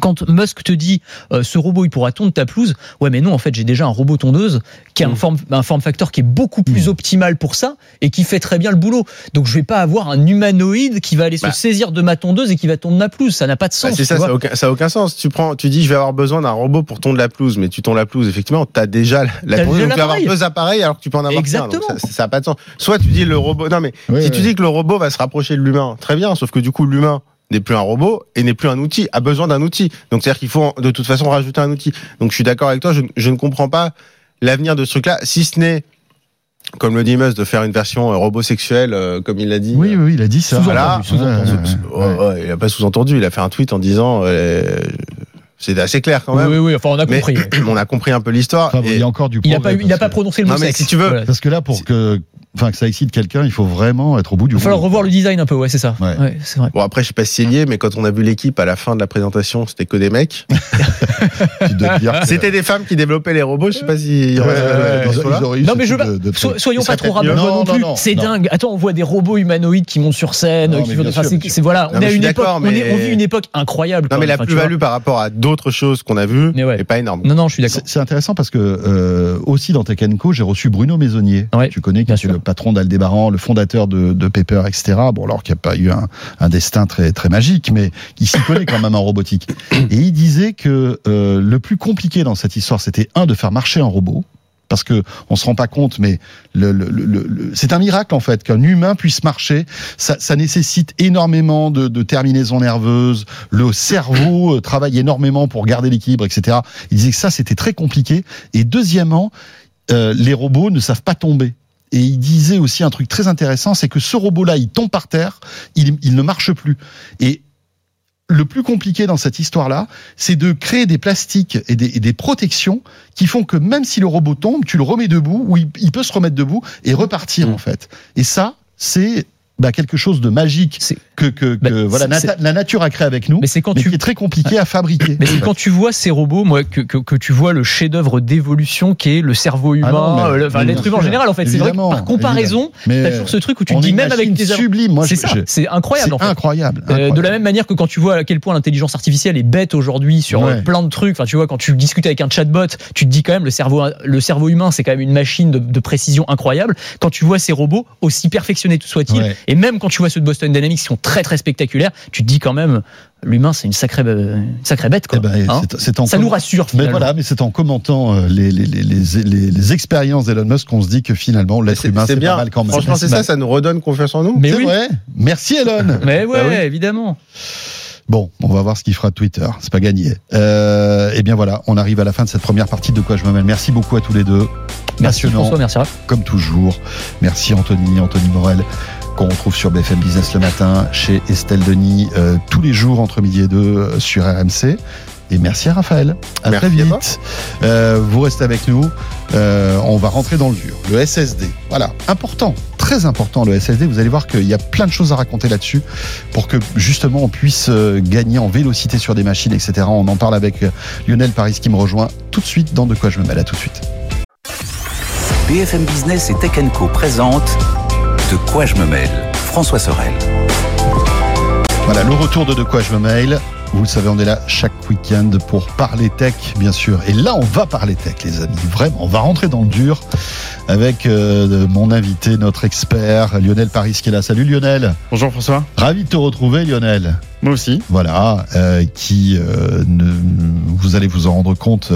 Quand Musk te dit euh, ce robot il pourra tondre ta pelouse, ouais mais non en fait j'ai déjà un robot tondeuse qui a un Mm. form, un form factor qui est beaucoup plus Mm. optimal pour ça et qui fait très bien le boulot. Donc je vais pas avoir un humanoïde qui va aller Bah. se saisir de ma tondeuse et qui va tondre ma pelouse, ça n'a pas de Bah, sens. c'est tu ça, ça a, aucun, ça a aucun sens. Tu prends, tu dis, je vais avoir besoin d'un robot pour tondre la pelouse, mais tu tonds la pelouse, effectivement, t'as déjà la tondeuse, déjà donc tu vas avoir deux appareils alors que tu peux en avoir. Donc Exactement. ça, ça a pas de sens. Soit tu dis le robot, non mais si tu dis que le robot va se rapprocher de l'humain, très bien, sauf que du coup l'humain n'est plus un robot et n'est plus un outil, a besoin d'un outil. Donc c'est-à-dire qu'il faut de toute façon rajouter un outil. Donc je suis d'accord avec toi, je, je ne comprends pas l'avenir de ce truc-là, si ce n'est comme le dit Musk, de faire une version euh, robot sexuelle, euh, comme il l'a dit. Oui, oui, il a dit ça. Voilà. Oh, ouais, il a pas sous-entendu, il a fait un tweet en disant, euh, c'est assez clair quand Oui, même. oui, oui, enfin on a compris. ouais. on a compris un peu l'histoire. Enfin, bon, et- il y a encore du Il a progrès, pas, pas prononcé le mot Non, mais sexe. si tu veux- Voilà. Parce que là, pour que, enfin, que ça excite quelqu'un, il faut vraiment être au bout du Il va falloir revoir le design un peu, ouais, c'est ça. Ouais. Ouais, c'est vrai. Bon après je sais pas si c'est lié, mais quand on a vu l'équipe à la fin de la présentation, c'était que des mecs. C'était des femmes qui développaient les robots. Je sais pas si. Ouais, ouais, ouais, ouais, ils ils auraient eu Non mais je de- de so- soyons pas trop rabat non, Non, plus. non, non, c'est dingue. Attends, on voit des robots humanoïdes qui montent sur scène. Non, qui mais font- bien enfin, sûr, c'est- voilà, Non, on je une époque, on, est, on vit une époque incroyable. Non mais la vois. plus-value par rapport à d'autres choses qu'on a vues Mais ouais. est pas énorme. Non, non, je suis d'accord. C'est intéressant parce que euh, aussi dans Tech Co, j'ai reçu Bruno Maisonnier. Tu connais, qui bien est sûr. le patron d'Aldébaran, le fondateur de, de Paper, etc. Bon, alors qu'il n'y a pas eu un, un destin très très magique, mais il s'y connaît quand même en robotique. Et il disait que euh, le plus compliqué dans cette histoire, c'était un de faire marcher un robot. parce que on se rend pas compte, mais le, le, le, c'est un miracle en fait qu'un humain puisse marcher. Ça, ça nécessite énormément de, de, terminaisons nerveuses. Le cerveau euh, travaille énormément pour garder l'équilibre, etc. Il disait que ça c'était très compliqué. Et deuxièmement, euh, les robots ne savent pas tomber. Et il disait aussi un truc très intéressant, c'est que ce robot-là, il tombe par terre, il, il ne marche plus. Et le plus compliqué dans cette histoire-là, c'est de créer des plastiques et des, et des, protections qui font que même si le robot tombe, tu le remets debout ou il, il peut se remettre debout et repartir mmh. en fait. Et ça, c'est bah, quelque chose de magique que, que, bah, que voilà, la nature a créé avec nous, mais c'est quand tu... qui est très compliqué à fabriquer. Mais c'est quand tu vois ces robots, moi, que, que, que tu vois le chef-d'œuvre d'évolution qui est le cerveau ah humain, enfin, l'être humain en général. En fait, c'est vrai que par comparaison, t'as toujours ce truc où tu te dis même avec des sublime. Moi, c'est ça, c'est incroyable. En fait. incroyable, euh, de la même manière que quand tu vois à quel point l'intelligence artificielle est bête aujourd'hui sur euh, plein de trucs. Enfin, tu vois, quand tu discutes avec un chatbot, tu te dis quand même le cerveau, le cerveau humain, c'est quand même une machine de, de précision incroyable. Quand tu vois ces robots, aussi perfectionnés soit-il, et même quand tu vois ceux Boston Dynamics qui sont très très spectaculaires, tu te dis quand même l'humain c'est une sacrée une sacrée bête quoi. Eh ben, hein ça nous rassure finalement. Mais voilà, mais c'est en commentant euh, les, les, les, les, les expériences d'Elon Musk qu'on se dit que finalement l'être humain c'est pas mal quand même. Franchement c'est ça, ça nous redonne confiance en nous. Mais oui. vrai. Merci Elon. mais ouais, bah évidemment. Bon, on va voir ce qu'il fera Twitter. C'est pas gagné. Euh, et eh bien voilà, on arrive à la fin de cette première partie de quoi je me mêle. Merci beaucoup à tous les deux. Merci François, merci Comme toujours. Merci Anthony, Anthony Morel qu'on retrouve sur BFM Business le matin, chez Estelle Denis, euh, tous les jours entre midi et deux euh, sur RMC. Et merci à Raphaël. À très vite. Euh, vous restez avec nous. Euh, on va rentrer dans le dur. Le SSD. Voilà. Important. Très important le SSD. Vous allez voir qu'il y a plein de choses à raconter là-dessus pour que justement on puisse gagner en vélocité sur des machines, etc. On en parle avec Lionel Paris qui me rejoint tout de suite dans De quoi je me mêle. À tout de suite. BFM Business et Tech Co présente de quoi je me mêle François Sorel. Voilà, le retour de De quoi je me mêle. Vous le savez, on est là chaque week-end pour parler tech, bien sûr. Et là, on va parler tech, les amis. Vraiment, on va rentrer dans le dur avec euh, mon invité, notre expert, Lionel Paris, qui est là. Salut Lionel. Bonjour François. Ravi de te retrouver, Lionel. Moi aussi. Voilà, euh, qui, euh, ne, vous allez vous en rendre compte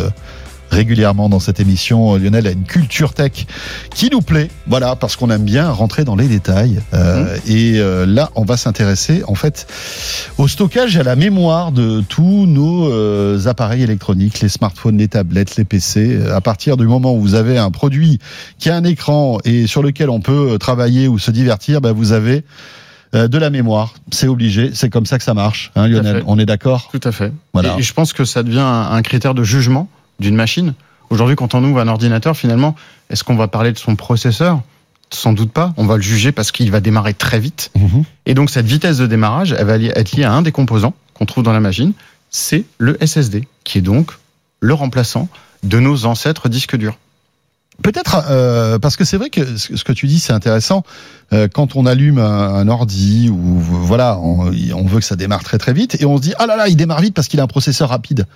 régulièrement dans cette émission. Lionel a une culture tech qui nous plaît, voilà, parce qu'on aime bien rentrer dans les détails. Euh, mmh. Et euh, là, on va s'intéresser en fait au stockage et à la mémoire de tous nos euh, appareils électroniques, les smartphones, les tablettes, les PC. À partir du moment où vous avez un produit qui a un écran et sur lequel on peut travailler ou se divertir, ben vous avez de la mémoire. C'est obligé, c'est comme ça que ça marche, hein, Lionel. On est d'accord? Tout à fait. Voilà. Et, je pense que ça devient un critère de jugement d'une machine. Aujourd'hui, quand on ouvre un ordinateur, finalement, est-ce qu'on va parler de son processeur? Sans doute pas. On va le juger parce qu'il va démarrer très vite. Mhm. Et donc cette vitesse de démarrage, elle va être liée à un des composants qu'on trouve dans la machine, c'est le SSD, qui est donc le remplaçant de nos ancêtres disques durs. Peut-être euh, parce que c'est vrai que ce que tu dis c'est intéressant. Euh, quand on allume un, ordi ou voilà, on, on, veut que ça démarre très très vite et on se dit ah là là il démarre vite parce qu'il a un processeur rapide.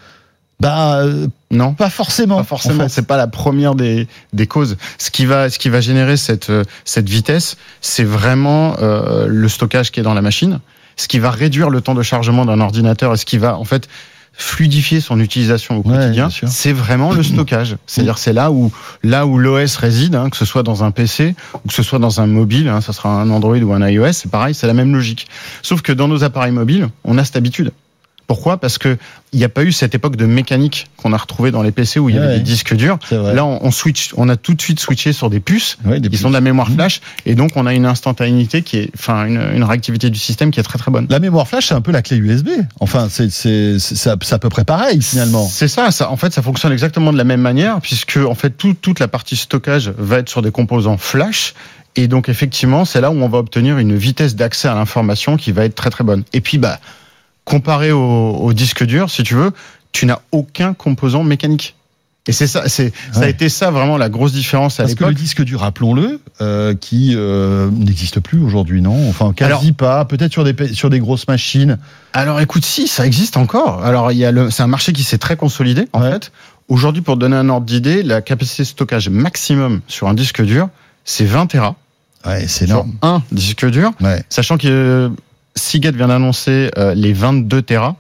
Bah euh, non, pas forcément. Pas forcément. C'est pas la première des, des causes. Ce qui va ce qui va générer cette euh, cette vitesse, c'est vraiment euh, le stockage qui est dans la machine. Ce qui va réduire le temps de chargement d'un ordinateur et ce qui va en fait fluidifier son utilisation au quotidien, c'est vraiment le stockage. C'est-à-dire c'est là où là où l'OS réside, hein, que ce soit dans un PC ou que ce soit dans un mobile, hein, ça sera un Android ou un iOS, c'est pareil, c'est la même logique. Sauf que dans nos appareils mobiles, on a cette habitude. Pourquoi? Parce que il n'y a pas eu cette époque de mécanique qu'on a retrouvée dans les PC où il y avait des disques durs. Là, on, switch, on a tout de suite switché sur des puces qui sont de la mémoire mmh. flash, et donc on a une instantanéité qui est, enfin, une, réactivité du système qui est très très bonne. La mémoire flash, c'est un peu la clé USB. Enfin, c'est c'est à peu près pareil finalement. C'est ça, ça. En fait, ça fonctionne exactement de la même manière, puisque en fait toute la partie stockage va être sur des composants flash. Et donc effectivement, c'est là où on va obtenir une vitesse d'accès à l'information qui va être très très bonne. Et puis bah comparé au, disque dur, si tu veux, tu n'as aucun composant mécanique. Et c'est ça, c'est ça a été ça vraiment la grosse différence à l'époque. Parce que le disque dur, rappelons-le, euh, qui euh, n'existe plus aujourd'hui, non? Enfin, quasi pas. Peut-être sur des sur des grosses machines. Alors, écoute, si ça existe encore. Alors, il y a le, c'est un marché qui s'est très consolidé en fait. Aujourd'hui, pour donner un ordre d'idée, la capacité de stockage maximum sur un disque dur, c'est 20 Tera. Ouais, c'est énorme. Sur un disque dur, ouais. sachant que Seagate vient d'annoncer euh, les 22 Tera.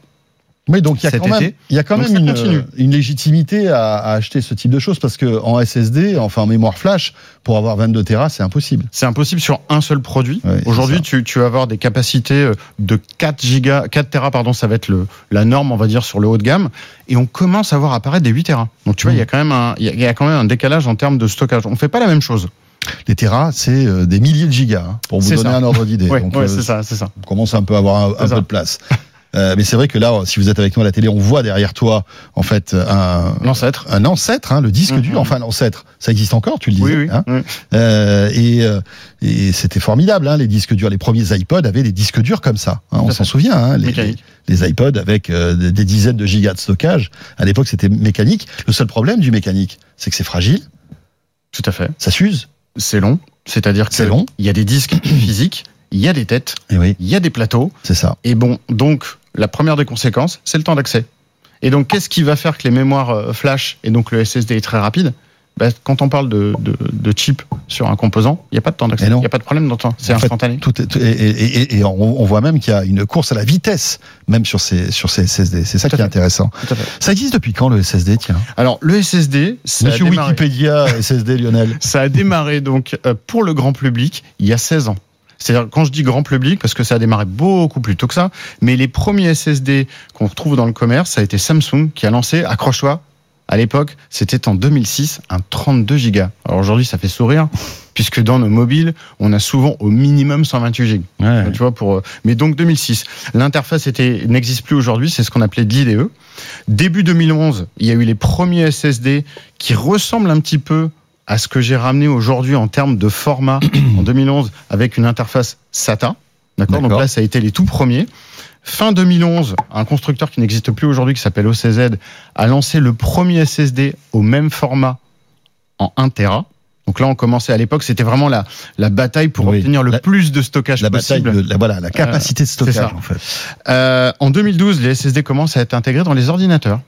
Oui, donc il y a quand même, été. il y a quand Donc même ça une, légitimité à, à acheter ce type de choses parce que en SSD, enfin en mémoire flash, pour avoir 22 Tera, c'est impossible. C'est impossible sur un seul produit. Aujourd'hui, tu, tu vas avoir des capacités euh, de 4 gigas, 4 Tera, pardon, ça va être le, la norme, on va dire, sur le haut de gamme. Et on commence à voir apparaître des 8 Tera. Donc, tu vois, il y a quand même un, il y a- il y a quand même un décalage en termes de stockage. On fait pas la même chose. Les Tera, c'est euh, des milliers de gigas hein, pour vous donner ça. un ordre d'idée. Donc, ouais, euh, c'est ça, c'est ça. on commence un peu à avoir un, peu de place. Euh, mais c'est vrai que là, si vous êtes avec nous à la télé, on voit derrière toi, en fait, un, L'ancêtre. un ancêtre, hein, le disque Mhm. dur. Enfin, l'ancêtre, ça existe encore, tu le disais. Oui, oui. hein. oui. Euh, et euh, et c'était formidable, hein, les disques durs. Les premiers iPods avaient des disques durs comme ça. hein, on s'en souvient. Hein, les, les, les iPods avec euh, des dizaines de gigas de stockage. À l'époque, c'était mécanique. Le seul problème du mécanique, c'est que c'est fragile, Tout à fait. ça s'use. C'est long. C'est-à-dire que C'est long. il y a des disques physiques, il y a des têtes, Et oui, il y a des plateaux. c'est ça. Et bon, donc, la première des conséquences, c'est le temps d'accès. Et donc, qu'est-ce qui va faire que les mémoires euh, flash et donc le SSD est très rapide? Bah, Quand on parle de, de, de chip sur un composant, il n'y a pas de temps d'accès. Il n'y a pas de problème dans le temps. C'est fait, instantané. Tout est- tout- et, et- et- et on, on voit même qu'il y a une course à la vitesse, même sur ces, sur ces SSD. C'est ça Tout qui est intéressant. Ça existe depuis quand le SSD, tiens? Alors, le SSD, ça a, Monsieur démarré, Wikipédia, SSD Lionel. ça a démarré donc euh, pour le grand public il y a 16 ans. C'est-à-dire, quand je dis grand public, parce que ça a démarré beaucoup plus tôt que ça, mais les premiers SSD qu'on retrouve dans le commerce, ça a été Samsung qui a lancé, accroche-toi, à l'époque, c'était en 2006, un 32 Go. Alors aujourd'hui, ça fait sourire, puisque dans nos mobiles, on a souvent au minimum 128 Go. Tu vois, pour, euh, mais donc 2006. L'interface était, n'existe plus aujourd'hui, c'est ce qu'on appelait de l'IDE. Début 2011, il y a eu les premiers SSD qui ressemblent un petit peu à ce que j'ai ramené aujourd'hui en termes de format en 2011 avec une interface SATA. D'accord? Donc là, ça a été les tout premiers. Fin 2011, un constructeur qui n'existe plus aujourd'hui, qui s'appelle OCZ, a lancé le premier SSD au même format en 1 Tera. Donc là, on commençait à l'époque, c'était vraiment la, la bataille pour Oui. obtenir le La- plus de stockage La bataille possible. de la, voilà, la capacité de stockage, en fait. Euh, en 2012, les SSD commencent à être intégrés dans les ordinateurs.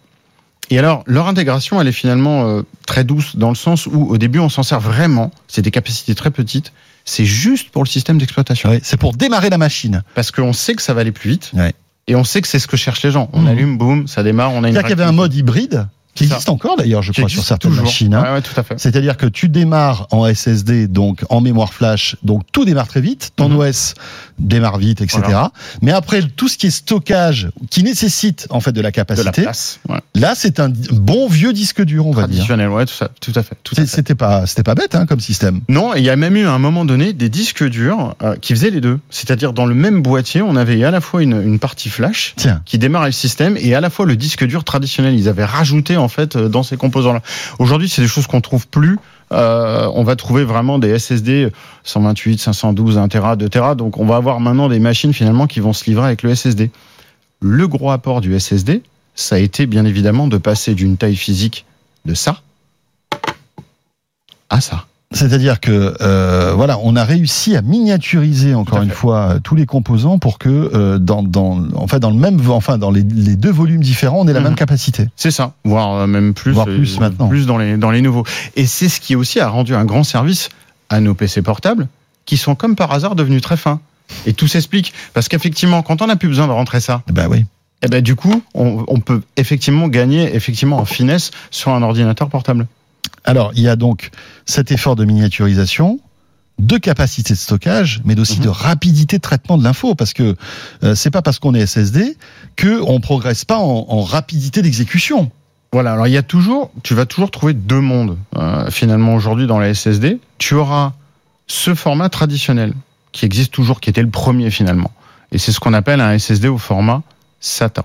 Et alors, leur intégration, elle est finalement euh, très douce dans le sens où, au début, on s'en sert vraiment. C'est des capacités très petites. C'est juste pour le système d'exploitation. C'est pour démarrer la machine. Parce qu'on sait que ça va aller plus vite. Ouais. Et on sait que c'est ce que cherchent les gens. On Mhm. allume, boum, ça démarre, on a une. C'est-à-dire qu'il y avait un mode hybride qui existe encore d'ailleurs, je crois, sur certaines toujours. machines. hein. Ouais, ouais, tout à fait. C'est-à-dire que tu démarres en SSD, donc en mémoire flash, donc tout démarre très vite, ton Mhm. OS démarre vite, etc. Voilà. Mais après, tout ce qui est stockage, qui nécessite en fait de la De la capacité, place. Ouais. là c'est un bon vieux disque dur, on va dire. Traditionnel, ouais, tout, ça, tout à fait. C'était pas, c'était pas bête hein, comme système. Non, et il y a même eu à un moment donné des disques durs euh, qui faisaient les deux. C'est-à-dire dans le même boîtier, on avait à la fois une, une partie flash Tiens, qui démarrait le système et à la fois le disque dur traditionnel. Ils avaient rajouté en fait euh, dans ces composants-là. Aujourd'hui, c'est des choses qu'on trouve plus. Euh, on va trouver vraiment des SSD 128, 512, 1 Tera, 2 Tera. Donc on va avoir maintenant des machines finalement qui vont se livrer avec le SSD. Le gros apport du SSD, ça a été bien évidemment de passer d'une taille physique de ça à ça. C'est-à-dire que euh, voilà, on a réussi à miniaturiser encore à une fait. fois euh, tous les composants pour que euh, dans, dans, enfin dans le même, enfin dans les, les deux volumes différents, on ait la Mhm. même capacité. C'est ça, voire euh, même plus, Voire euh, plus maintenant. plus dans les dans les nouveaux. Et c'est ce qui aussi a rendu un grand service à nos PC portables, qui sont comme par hasard devenus très fins. Et tout s'explique parce qu'effectivement, quand on n'a plus besoin de rentrer ça, Ben oui. eh ben du coup, on, on peut effectivement gagner effectivement en finesse sur un ordinateur portable. Alors, il y a donc cet effort de miniaturisation, de capacité de stockage, mais aussi Mhm. de rapidité de traitement de l'info, parce que euh, c'est pas parce qu'on est SSD que on progresse pas en, en rapidité d'exécution. Voilà, alors il y a toujours, tu vas toujours trouver deux mondes euh, finalement aujourd'hui dans la SSD. Tu auras ce format traditionnel qui existe toujours, qui était le premier finalement. Et c'est ce qu'on appelle un SSD au format SATA.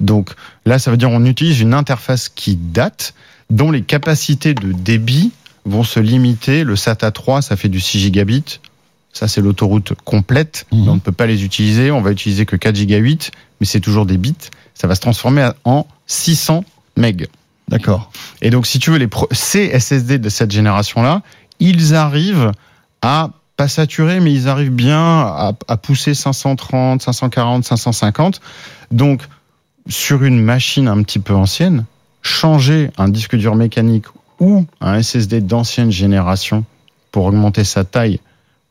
Donc là, ça veut dire on utilise une interface qui date, dont les capacités de débit vont se limiter. Le SATA 3, ça fait du 6 gigabits. Ça, c'est l'autoroute complète. Mhm. On ne peut pas les utiliser. On va utiliser que 4 gigabits, mais c'est toujours des bits. Ça va se transformer en 600 meg. D'accord. Et donc, si tu veux, les pro- ces SSD de cette génération-là, ils arrivent à pas saturer, mais ils arrivent bien à, à pousser 530, 540, 550. Donc, sur une machine un petit peu ancienne, changer un disque dur mécanique ou un SSD d'ancienne génération pour augmenter sa taille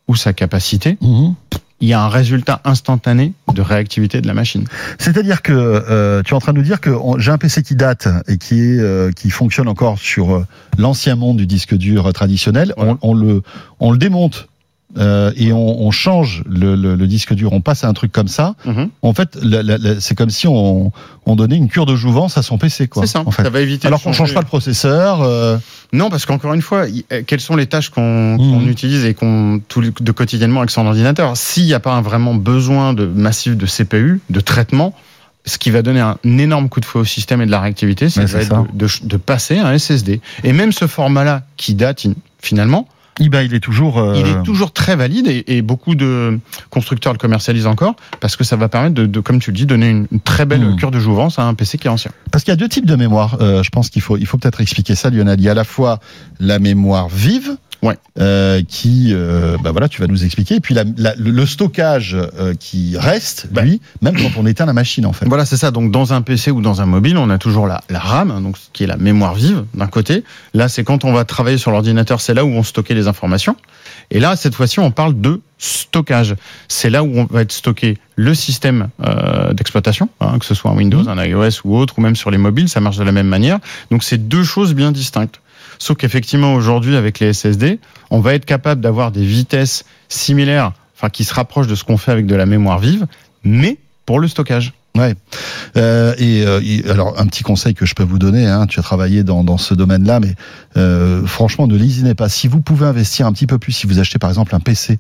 ou sa capacité, Mhm. il y a un résultat instantané de réactivité de la machine. C'est-à-dire que euh, tu es en train de nous dire que j'ai un PC qui date et qui est euh, qui fonctionne encore sur euh, l'ancien monde du disque dur traditionnel. Voilà. On, on le on le démonte euh, et on, on change le, le- le disque dur. On passe à un truc comme ça. En fait, c'est comme si on, on donnait une cure de jouvence à son PC, quoi. C'est ça. En fait. Ça va éviter. Alors qu'on change pas le processeur. euh, Non, parce qu'encore une fois, euh, quelles sont les tâches qu'on Mhm. utilise et qu'on de quotidiennement avec son ordinateur? S'il n'y a pas un vraiment besoin de massif de CPU, de traitement, ce qui va donner un énorme coup de fouet au système et de la réactivité, c'est de, de- de passer à un SSD. Et même ce format-là, qui date in- finalement, eh ben, il est toujours. euh, il est toujours très valide et, et beaucoup de constructeurs le commercialisent encore parce que ça va permettre de, de, comme tu le dis, donner une, une très belle Mhm. cure de jouvence à un PC qui est ancien. Parce qu'il y a deux types de mémoire. Euh, je pense qu'il faut, il faut peut-être expliquer ça, Lionel. Il y a à la fois la mémoire vive, Ouais. euh, qui, euh, bah voilà, tu vas nous expliquer. Et puis la- la- le stockage euh, qui reste, Bah. lui, même quand on éteint la machine, en fait. Voilà, c'est ça. Donc, dans un PC ou dans un mobile, on a toujours la, la RAM, hein, donc ce qui est la mémoire vive d'un côté. Là, c'est quand on va travailler sur l'ordinateur, c'est là où on stockait les informations. Et là, cette fois-ci, on parle de stockage. C'est là où on va être stocké le système euh, d'exploitation, hein, que ce soit un Windows, Mhm. un iOS ou autre, ou même sur les mobiles, ça marche de la même manière. Donc, c'est deux choses bien distinctes. Sauf qu'effectivement, aujourd'hui, avec les SSD, on va être capable d'avoir des vitesses similaires, enfin, qui se rapprochent de ce qu'on fait avec de la mémoire vive, mais pour le stockage. Euh, et euh, il- alors, un petit conseil que je peux vous donner, hein, tu as travaillé dans, dans ce domaine-là, mais euh, franchement, ne lésinez pas. Si vous pouvez investir un petit peu plus, si vous achetez par exemple un PC,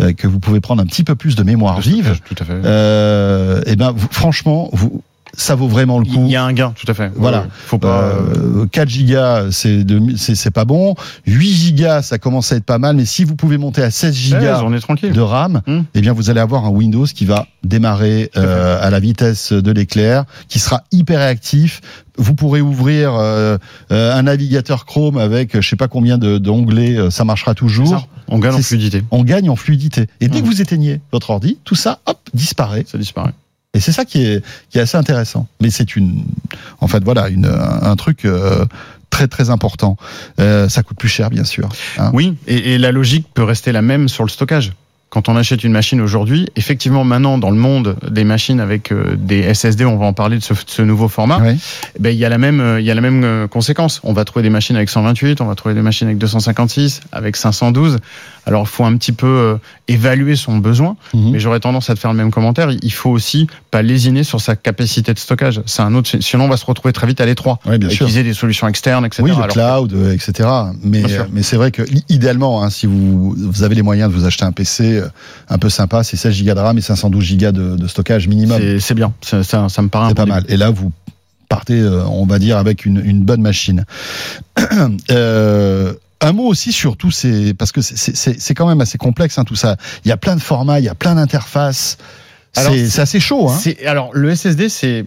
euh, que vous pouvez prendre un petit peu plus de mémoire vive, tout à fait. euh, et ben, vous- franchement, vous, ça vaut vraiment le coup. Il y a un gain, tout à fait. Voilà. Ouais, Faut pas. euh, Euh, 4 gigas, c'est de- c'est c'est pas bon. 8 gigas, ça commence à être pas mal. Mais si vous pouvez monter à 16 gigas on est tranquille. de RAM, Hmm. eh bien, vous allez avoir un Windows qui va démarrer euh, à la vitesse de l'éclair, qui sera hyper réactif. Vous pourrez ouvrir euh, euh, un navigateur Chrome avec je sais pas combien de- d'onglets, euh, ça marchera toujours. Ça, on gagne en fluidité. On gagne en fluidité. Et dès Hmm. que vous éteignez votre ordi, tout ça, hop, disparaît. Ça disparaît. Et c'est ça qui est, assez intéressant. Mais c'est une, en fait, voilà, une, un, truc euh, très très important. Euh, ça coûte plus cher, bien sûr. hein. Oui, et la logique peut rester la même sur le stockage. Quand on achète une machine aujourd'hui, effectivement, maintenant, dans le monde des machines avec euh, des SSD, on va en parler de ce, de ce nouveau format, Oui. eh ben, il y a la même, euh, il y a la même euh, conséquence. On va trouver des machines avec 128, on va trouver des machines avec 256, avec 512. Alors, il faut un petit peu évaluer son besoin. Mhm. Mais j'aurais tendance à te faire le même commentaire. Il faut aussi pas lésiner sur sa capacité de stockage. C'est un autre. Sinon, on va se retrouver très vite à l'étroit. Oui, utiliser des solutions externes, etc. Oui, le Alors, cloud, etc. Mais, c'est vrai que idéalement, hein, si vous, vous avez les moyens de vous acheter un PC un peu sympa, c'est 16 Go de RAM et 512 Go de, de stockage minimum. c'est bien. Ça, ça, ça me paraît un C'est pas début. mal. Et là, vous partez, euh, on va dire, avec une, une bonne machine. Euh, un mot aussi sur tous ces, parce que c'est- quand même assez complexe hein, tout ça. Il y a plein de formats, il y a plein d'interfaces. C'est assez chaud. Hein. Alors, le SSD, c'est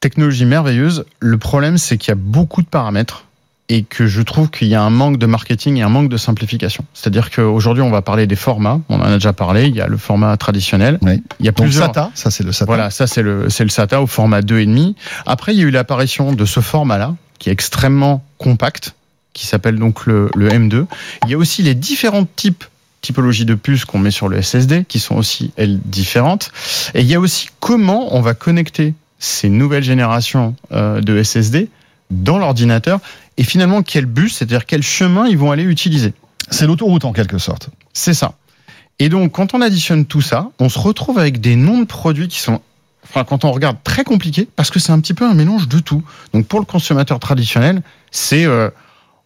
technologie merveilleuse. Le problème, c'est qu'il y a beaucoup de paramètres et que je trouve qu'il y a un manque de marketing et un manque de simplification. C'est-à-dire qu'aujourd'hui, on va parler des formats. On en a déjà parlé. Il y a le format traditionnel. Oui. Il y a Donc plusieurs. SATA, ça c'est le SATA. Voilà, ça c'est le c'est le SATA au format 2,5. Après, il y a eu l'apparition de ce format-là, qui est extrêmement compact, qui s'appelle donc le, le M2. Il y a aussi les différents types typologies de puces qu'on met sur le SSD, qui sont aussi, elles, différentes. Et il y a aussi comment on va connecter ces nouvelles générations euh, de SSD dans l'ordinateur, et finalement quel bus, c'est-à-dire quel chemin ils vont aller utiliser. C'est l'autoroute en quelque sorte. C'est ça. Et donc, quand on additionne tout ça, on se retrouve avec des noms de produits qui sont, enfin, quand on regarde, très compliqués, parce que c'est un petit peu un mélange de tout. Donc, pour le consommateur traditionnel, c'est, euh,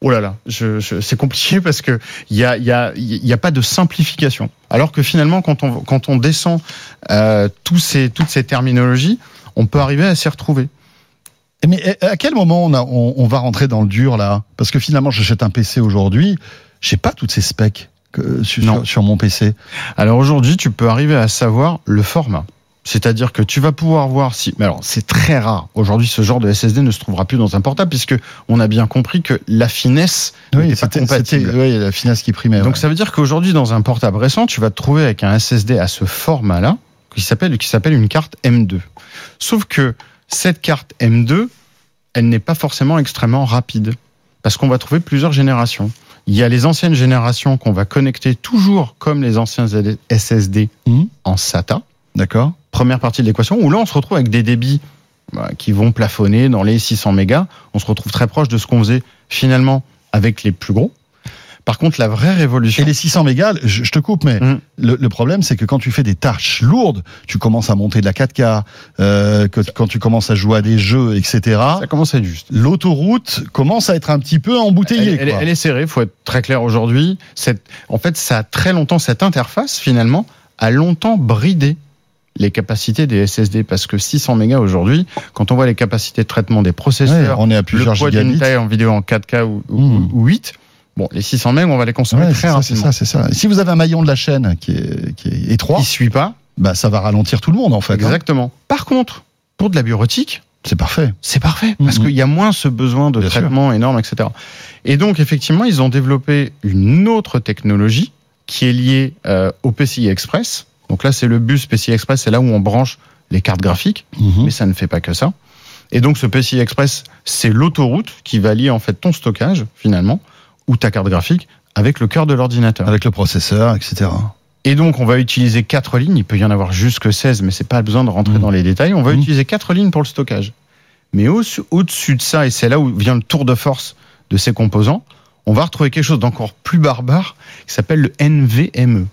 oh là là, je, je- c'est compliqué parce que il y a, il y a, il y a pas de simplification. Alors que finalement, quand on, quand on descend euh, tous ces, toutes ces terminologies, on peut arriver à s'y retrouver. Mais à quel moment on, a- on- on va rentrer dans le dur là? Parce que finalement, j'achète un PC aujourd'hui, j'ai pas toutes ces specs que, sur, Non. sur- sur mon PC. Alors aujourd'hui, tu peux arriver à savoir le format. C'est-à-dire que tu vas pouvoir voir si. Mais alors, c'est très rare. Aujourd'hui, ce genre de SSD ne se trouvera plus dans un portable puisque on a bien compris que la finesse Oui, n'était pas compatible. oui, la finesse qui primait. Donc ouais. ça veut dire qu'aujourd'hui, dans un portable récent, tu vas te trouver avec un SSD à ce format-là, qui s'appelle qui s'appelle une carte M2. Sauf que cette carte M2, elle n'est pas forcément extrêmement rapide, parce qu'on va trouver plusieurs générations. Il y a les anciennes générations qu'on va connecter toujours comme les anciens SSD Mhm. en SATA. D'accord. Première partie de l'équation, où là on se retrouve avec des débits bah, qui vont plafonner dans les 600 mégas. On se retrouve très proche de ce qu'on faisait finalement avec les plus gros. Par contre, la vraie révolution. Et les 600 mégas, je, je te coupe, mais Mhm. le, le problème, c'est que quand tu fais des tâches lourdes, tu commences à monter de la 4K, euh, que- quand tu commences à jouer à des jeux, etc. Ça commence à être juste. L'autoroute commence à être un petit peu embouteillée. Elle, elle- quoi. elle est serrée, faut être très clair aujourd'hui. En fait, ça a très longtemps, cette interface, finalement, a longtemps bridé les capacités des SSD parce que 600 mégas aujourd'hui, quand on voit les capacités de traitement des Ouais, processeurs, on est à le plusieurs poids d'une gigabits. taille en vidéo en 4K ou, ou- Mhm. ou 8, bon, les 600 mégas, on va les consommer Ouais, très ça, c'est rapidement. ça, c'est ça. Si vous avez un maillon de la chaîne qui est, qui est étroit, Qui suit pas, bah, ça va ralentir tout le monde en fait. hein. exactement. Par contre, pour de la bureautique, C'est parfait. c'est parfait parce Mhm. qu'il y a moins ce besoin de Bien sûr. traitement énorme, etc. Et donc effectivement, ils ont développé une autre technologie qui est liée euh, au PCI Express. Donc là, c'est le bus PCI Express, c'est là où on branche les cartes graphiques, Mhm. mais ça ne fait pas que ça. Et donc ce PCI Express, c'est l'autoroute qui va lier en fait ton stockage finalement ou ta carte graphique avec le cœur de l'ordinateur. Avec le processeur, etc. Et donc, on va utiliser quatre lignes. Il peut y en avoir jusque 16, mais c'est pas besoin de rentrer Mhm. dans les détails. On va Mhm. utiliser quatre lignes pour le stockage. Mais au- au-dessus de ça, et c'est là où vient le tour de force de ces composants, on va retrouver quelque chose d'encore plus barbare qui s'appelle le NVMe.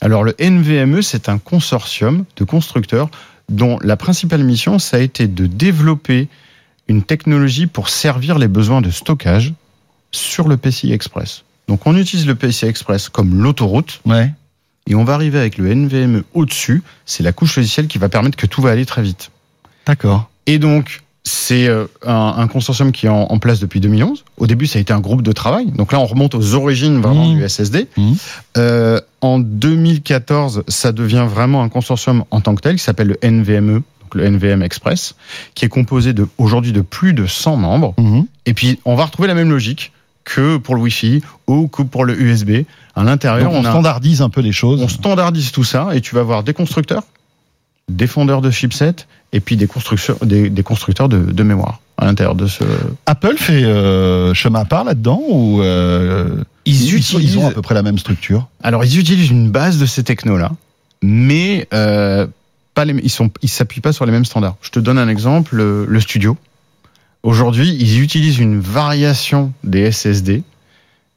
Alors, le NVMe, c'est un consortium de constructeurs dont la principale mission, ça a été de développer une technologie pour servir les besoins de stockage sur le PCI Express. Donc, on utilise le PCI Express comme l'autoroute Ouais. et on va arriver avec le NVMe au-dessus. C'est la couche logicielle qui va permettre que tout va aller très vite. D'accord. Et donc, c'est euh, un, un consortium qui est en, en place depuis 2011. Au début, ça a été un groupe de travail. Donc là, on remonte aux origines vraiment Mmh. du SSD. Mmh. Euh, en 2014, ça devient vraiment un consortium en tant que tel qui s'appelle le NVMe, donc le NVM Express, qui est composé de aujourd'hui de plus de 100 membres. Mhm. Et puis, on va retrouver la même logique que pour le Wi-Fi ou que pour le USB. À l'intérieur, on, a standardise un peu les choses. on standardise tout ça et tu vas voir des constructeurs, des fondeurs de chipsets et puis des constructeurs, des, des constructeurs de, de mémoire à l'intérieur de ce. Apple fait euh, chemin à part là-dedans ou euh, Ils ils utilisent- ont à peu près la même structure. Alors ils utilisent une base de ces technos-là, mais euh, pas les, ils sont, ils s'appuient pas sur les mêmes standards. Je te donne un exemple, le, le studio. Aujourd'hui, ils utilisent une variation des SSD,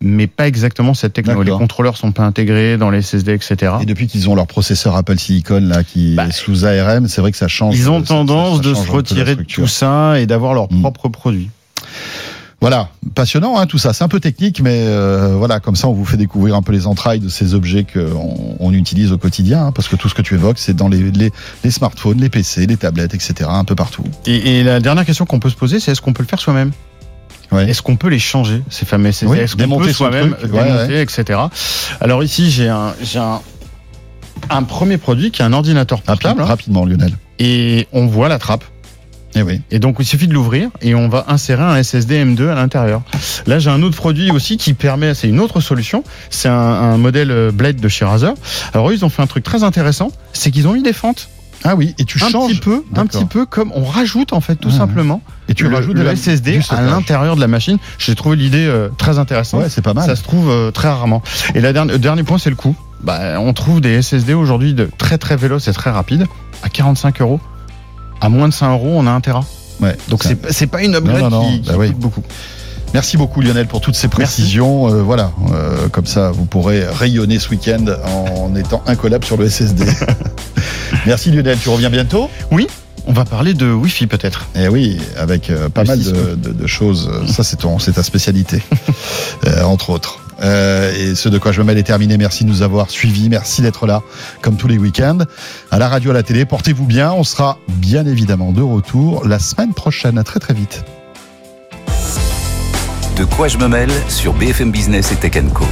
mais pas exactement cette techno. Les contrôleurs sont pas intégrés dans les SSD, etc. Et depuis qu'ils ont leur processeur Apple Silicon là qui Bah, est sous ARM, c'est vrai que ça change. Ils ont ça- ça- tendance ça de se retirer de tout ça et d'avoir leur Mm. propre produit. Voilà, passionnant hein, tout ça. C'est un peu technique, mais euh, voilà, comme ça on vous fait découvrir un peu les entrailles de ces objets qu'on on utilise au quotidien, hein, parce que tout ce que tu évoques, c'est dans les, les, les smartphones, les PC, les tablettes, etc., un peu partout. Et, et la dernière question qu'on peut se poser, c'est est-ce qu'on peut le faire soi-même? Ouais. Est-ce qu'on peut les changer, ces fameux Oui, Est-ce qu'on démonter soi-même ouais, démonter, etc. Alors ici, j'ai un, j'ai un, un premier produit qui est un ordinateur portable. hein, rapidement, Lionel. et on voit la trappe. Eh oui. Et donc, il suffit de l'ouvrir et on va insérer un SSD M2 à l'intérieur. Là, j'ai un autre produit aussi qui permet, c'est une autre solution. C'est un, un modèle euh, Blade de chez Razer. Alors, eux, ils ont fait un truc très intéressant. C'est qu'ils ont mis des fentes. Ah oui, et tu Un changes petit peu, un petit peu comme on rajoute, en fait, tout Ah, simplement. et tu le, rajoutes le de la, SSD à l'intérieur de la machine. J'ai trouvé l'idée euh, très intéressante. Ouais, c'est pas mal. Ça se trouve euh, très rarement. Et la dernière- le dernier point, c'est le coût. Bah, on trouve des SSD aujourd'hui de très très véloces et très rapides à 45 euros. À moins de 5 euros, on a un Tera. Ouais. Donc c'est pas- c'est pas une upgrade Non, non, non, qui, qui bah oui. coûte beaucoup. Merci beaucoup Lionel pour toutes ces précisions. Euh, voilà, euh, comme ça vous pourrez rayonner ce week-end en étant incollable sur le SSD. Merci Lionel, tu reviens bientôt? On va parler de Wi-Fi peut-être. Eh oui, avec euh, pas Le mal de, de- de choses. Ça c'est ton, c'est ta spécialité, euh, entre autres. Euh, et ce de quoi je me mêle est terminé. Merci de nous avoir suivis. Merci d'être là, comme tous les week-ends, à la radio, à la télé. Portez-vous bien. On sera bien évidemment de retour la semaine prochaine. À très très vite. De quoi je me mêle sur BFM Business et Tech Co.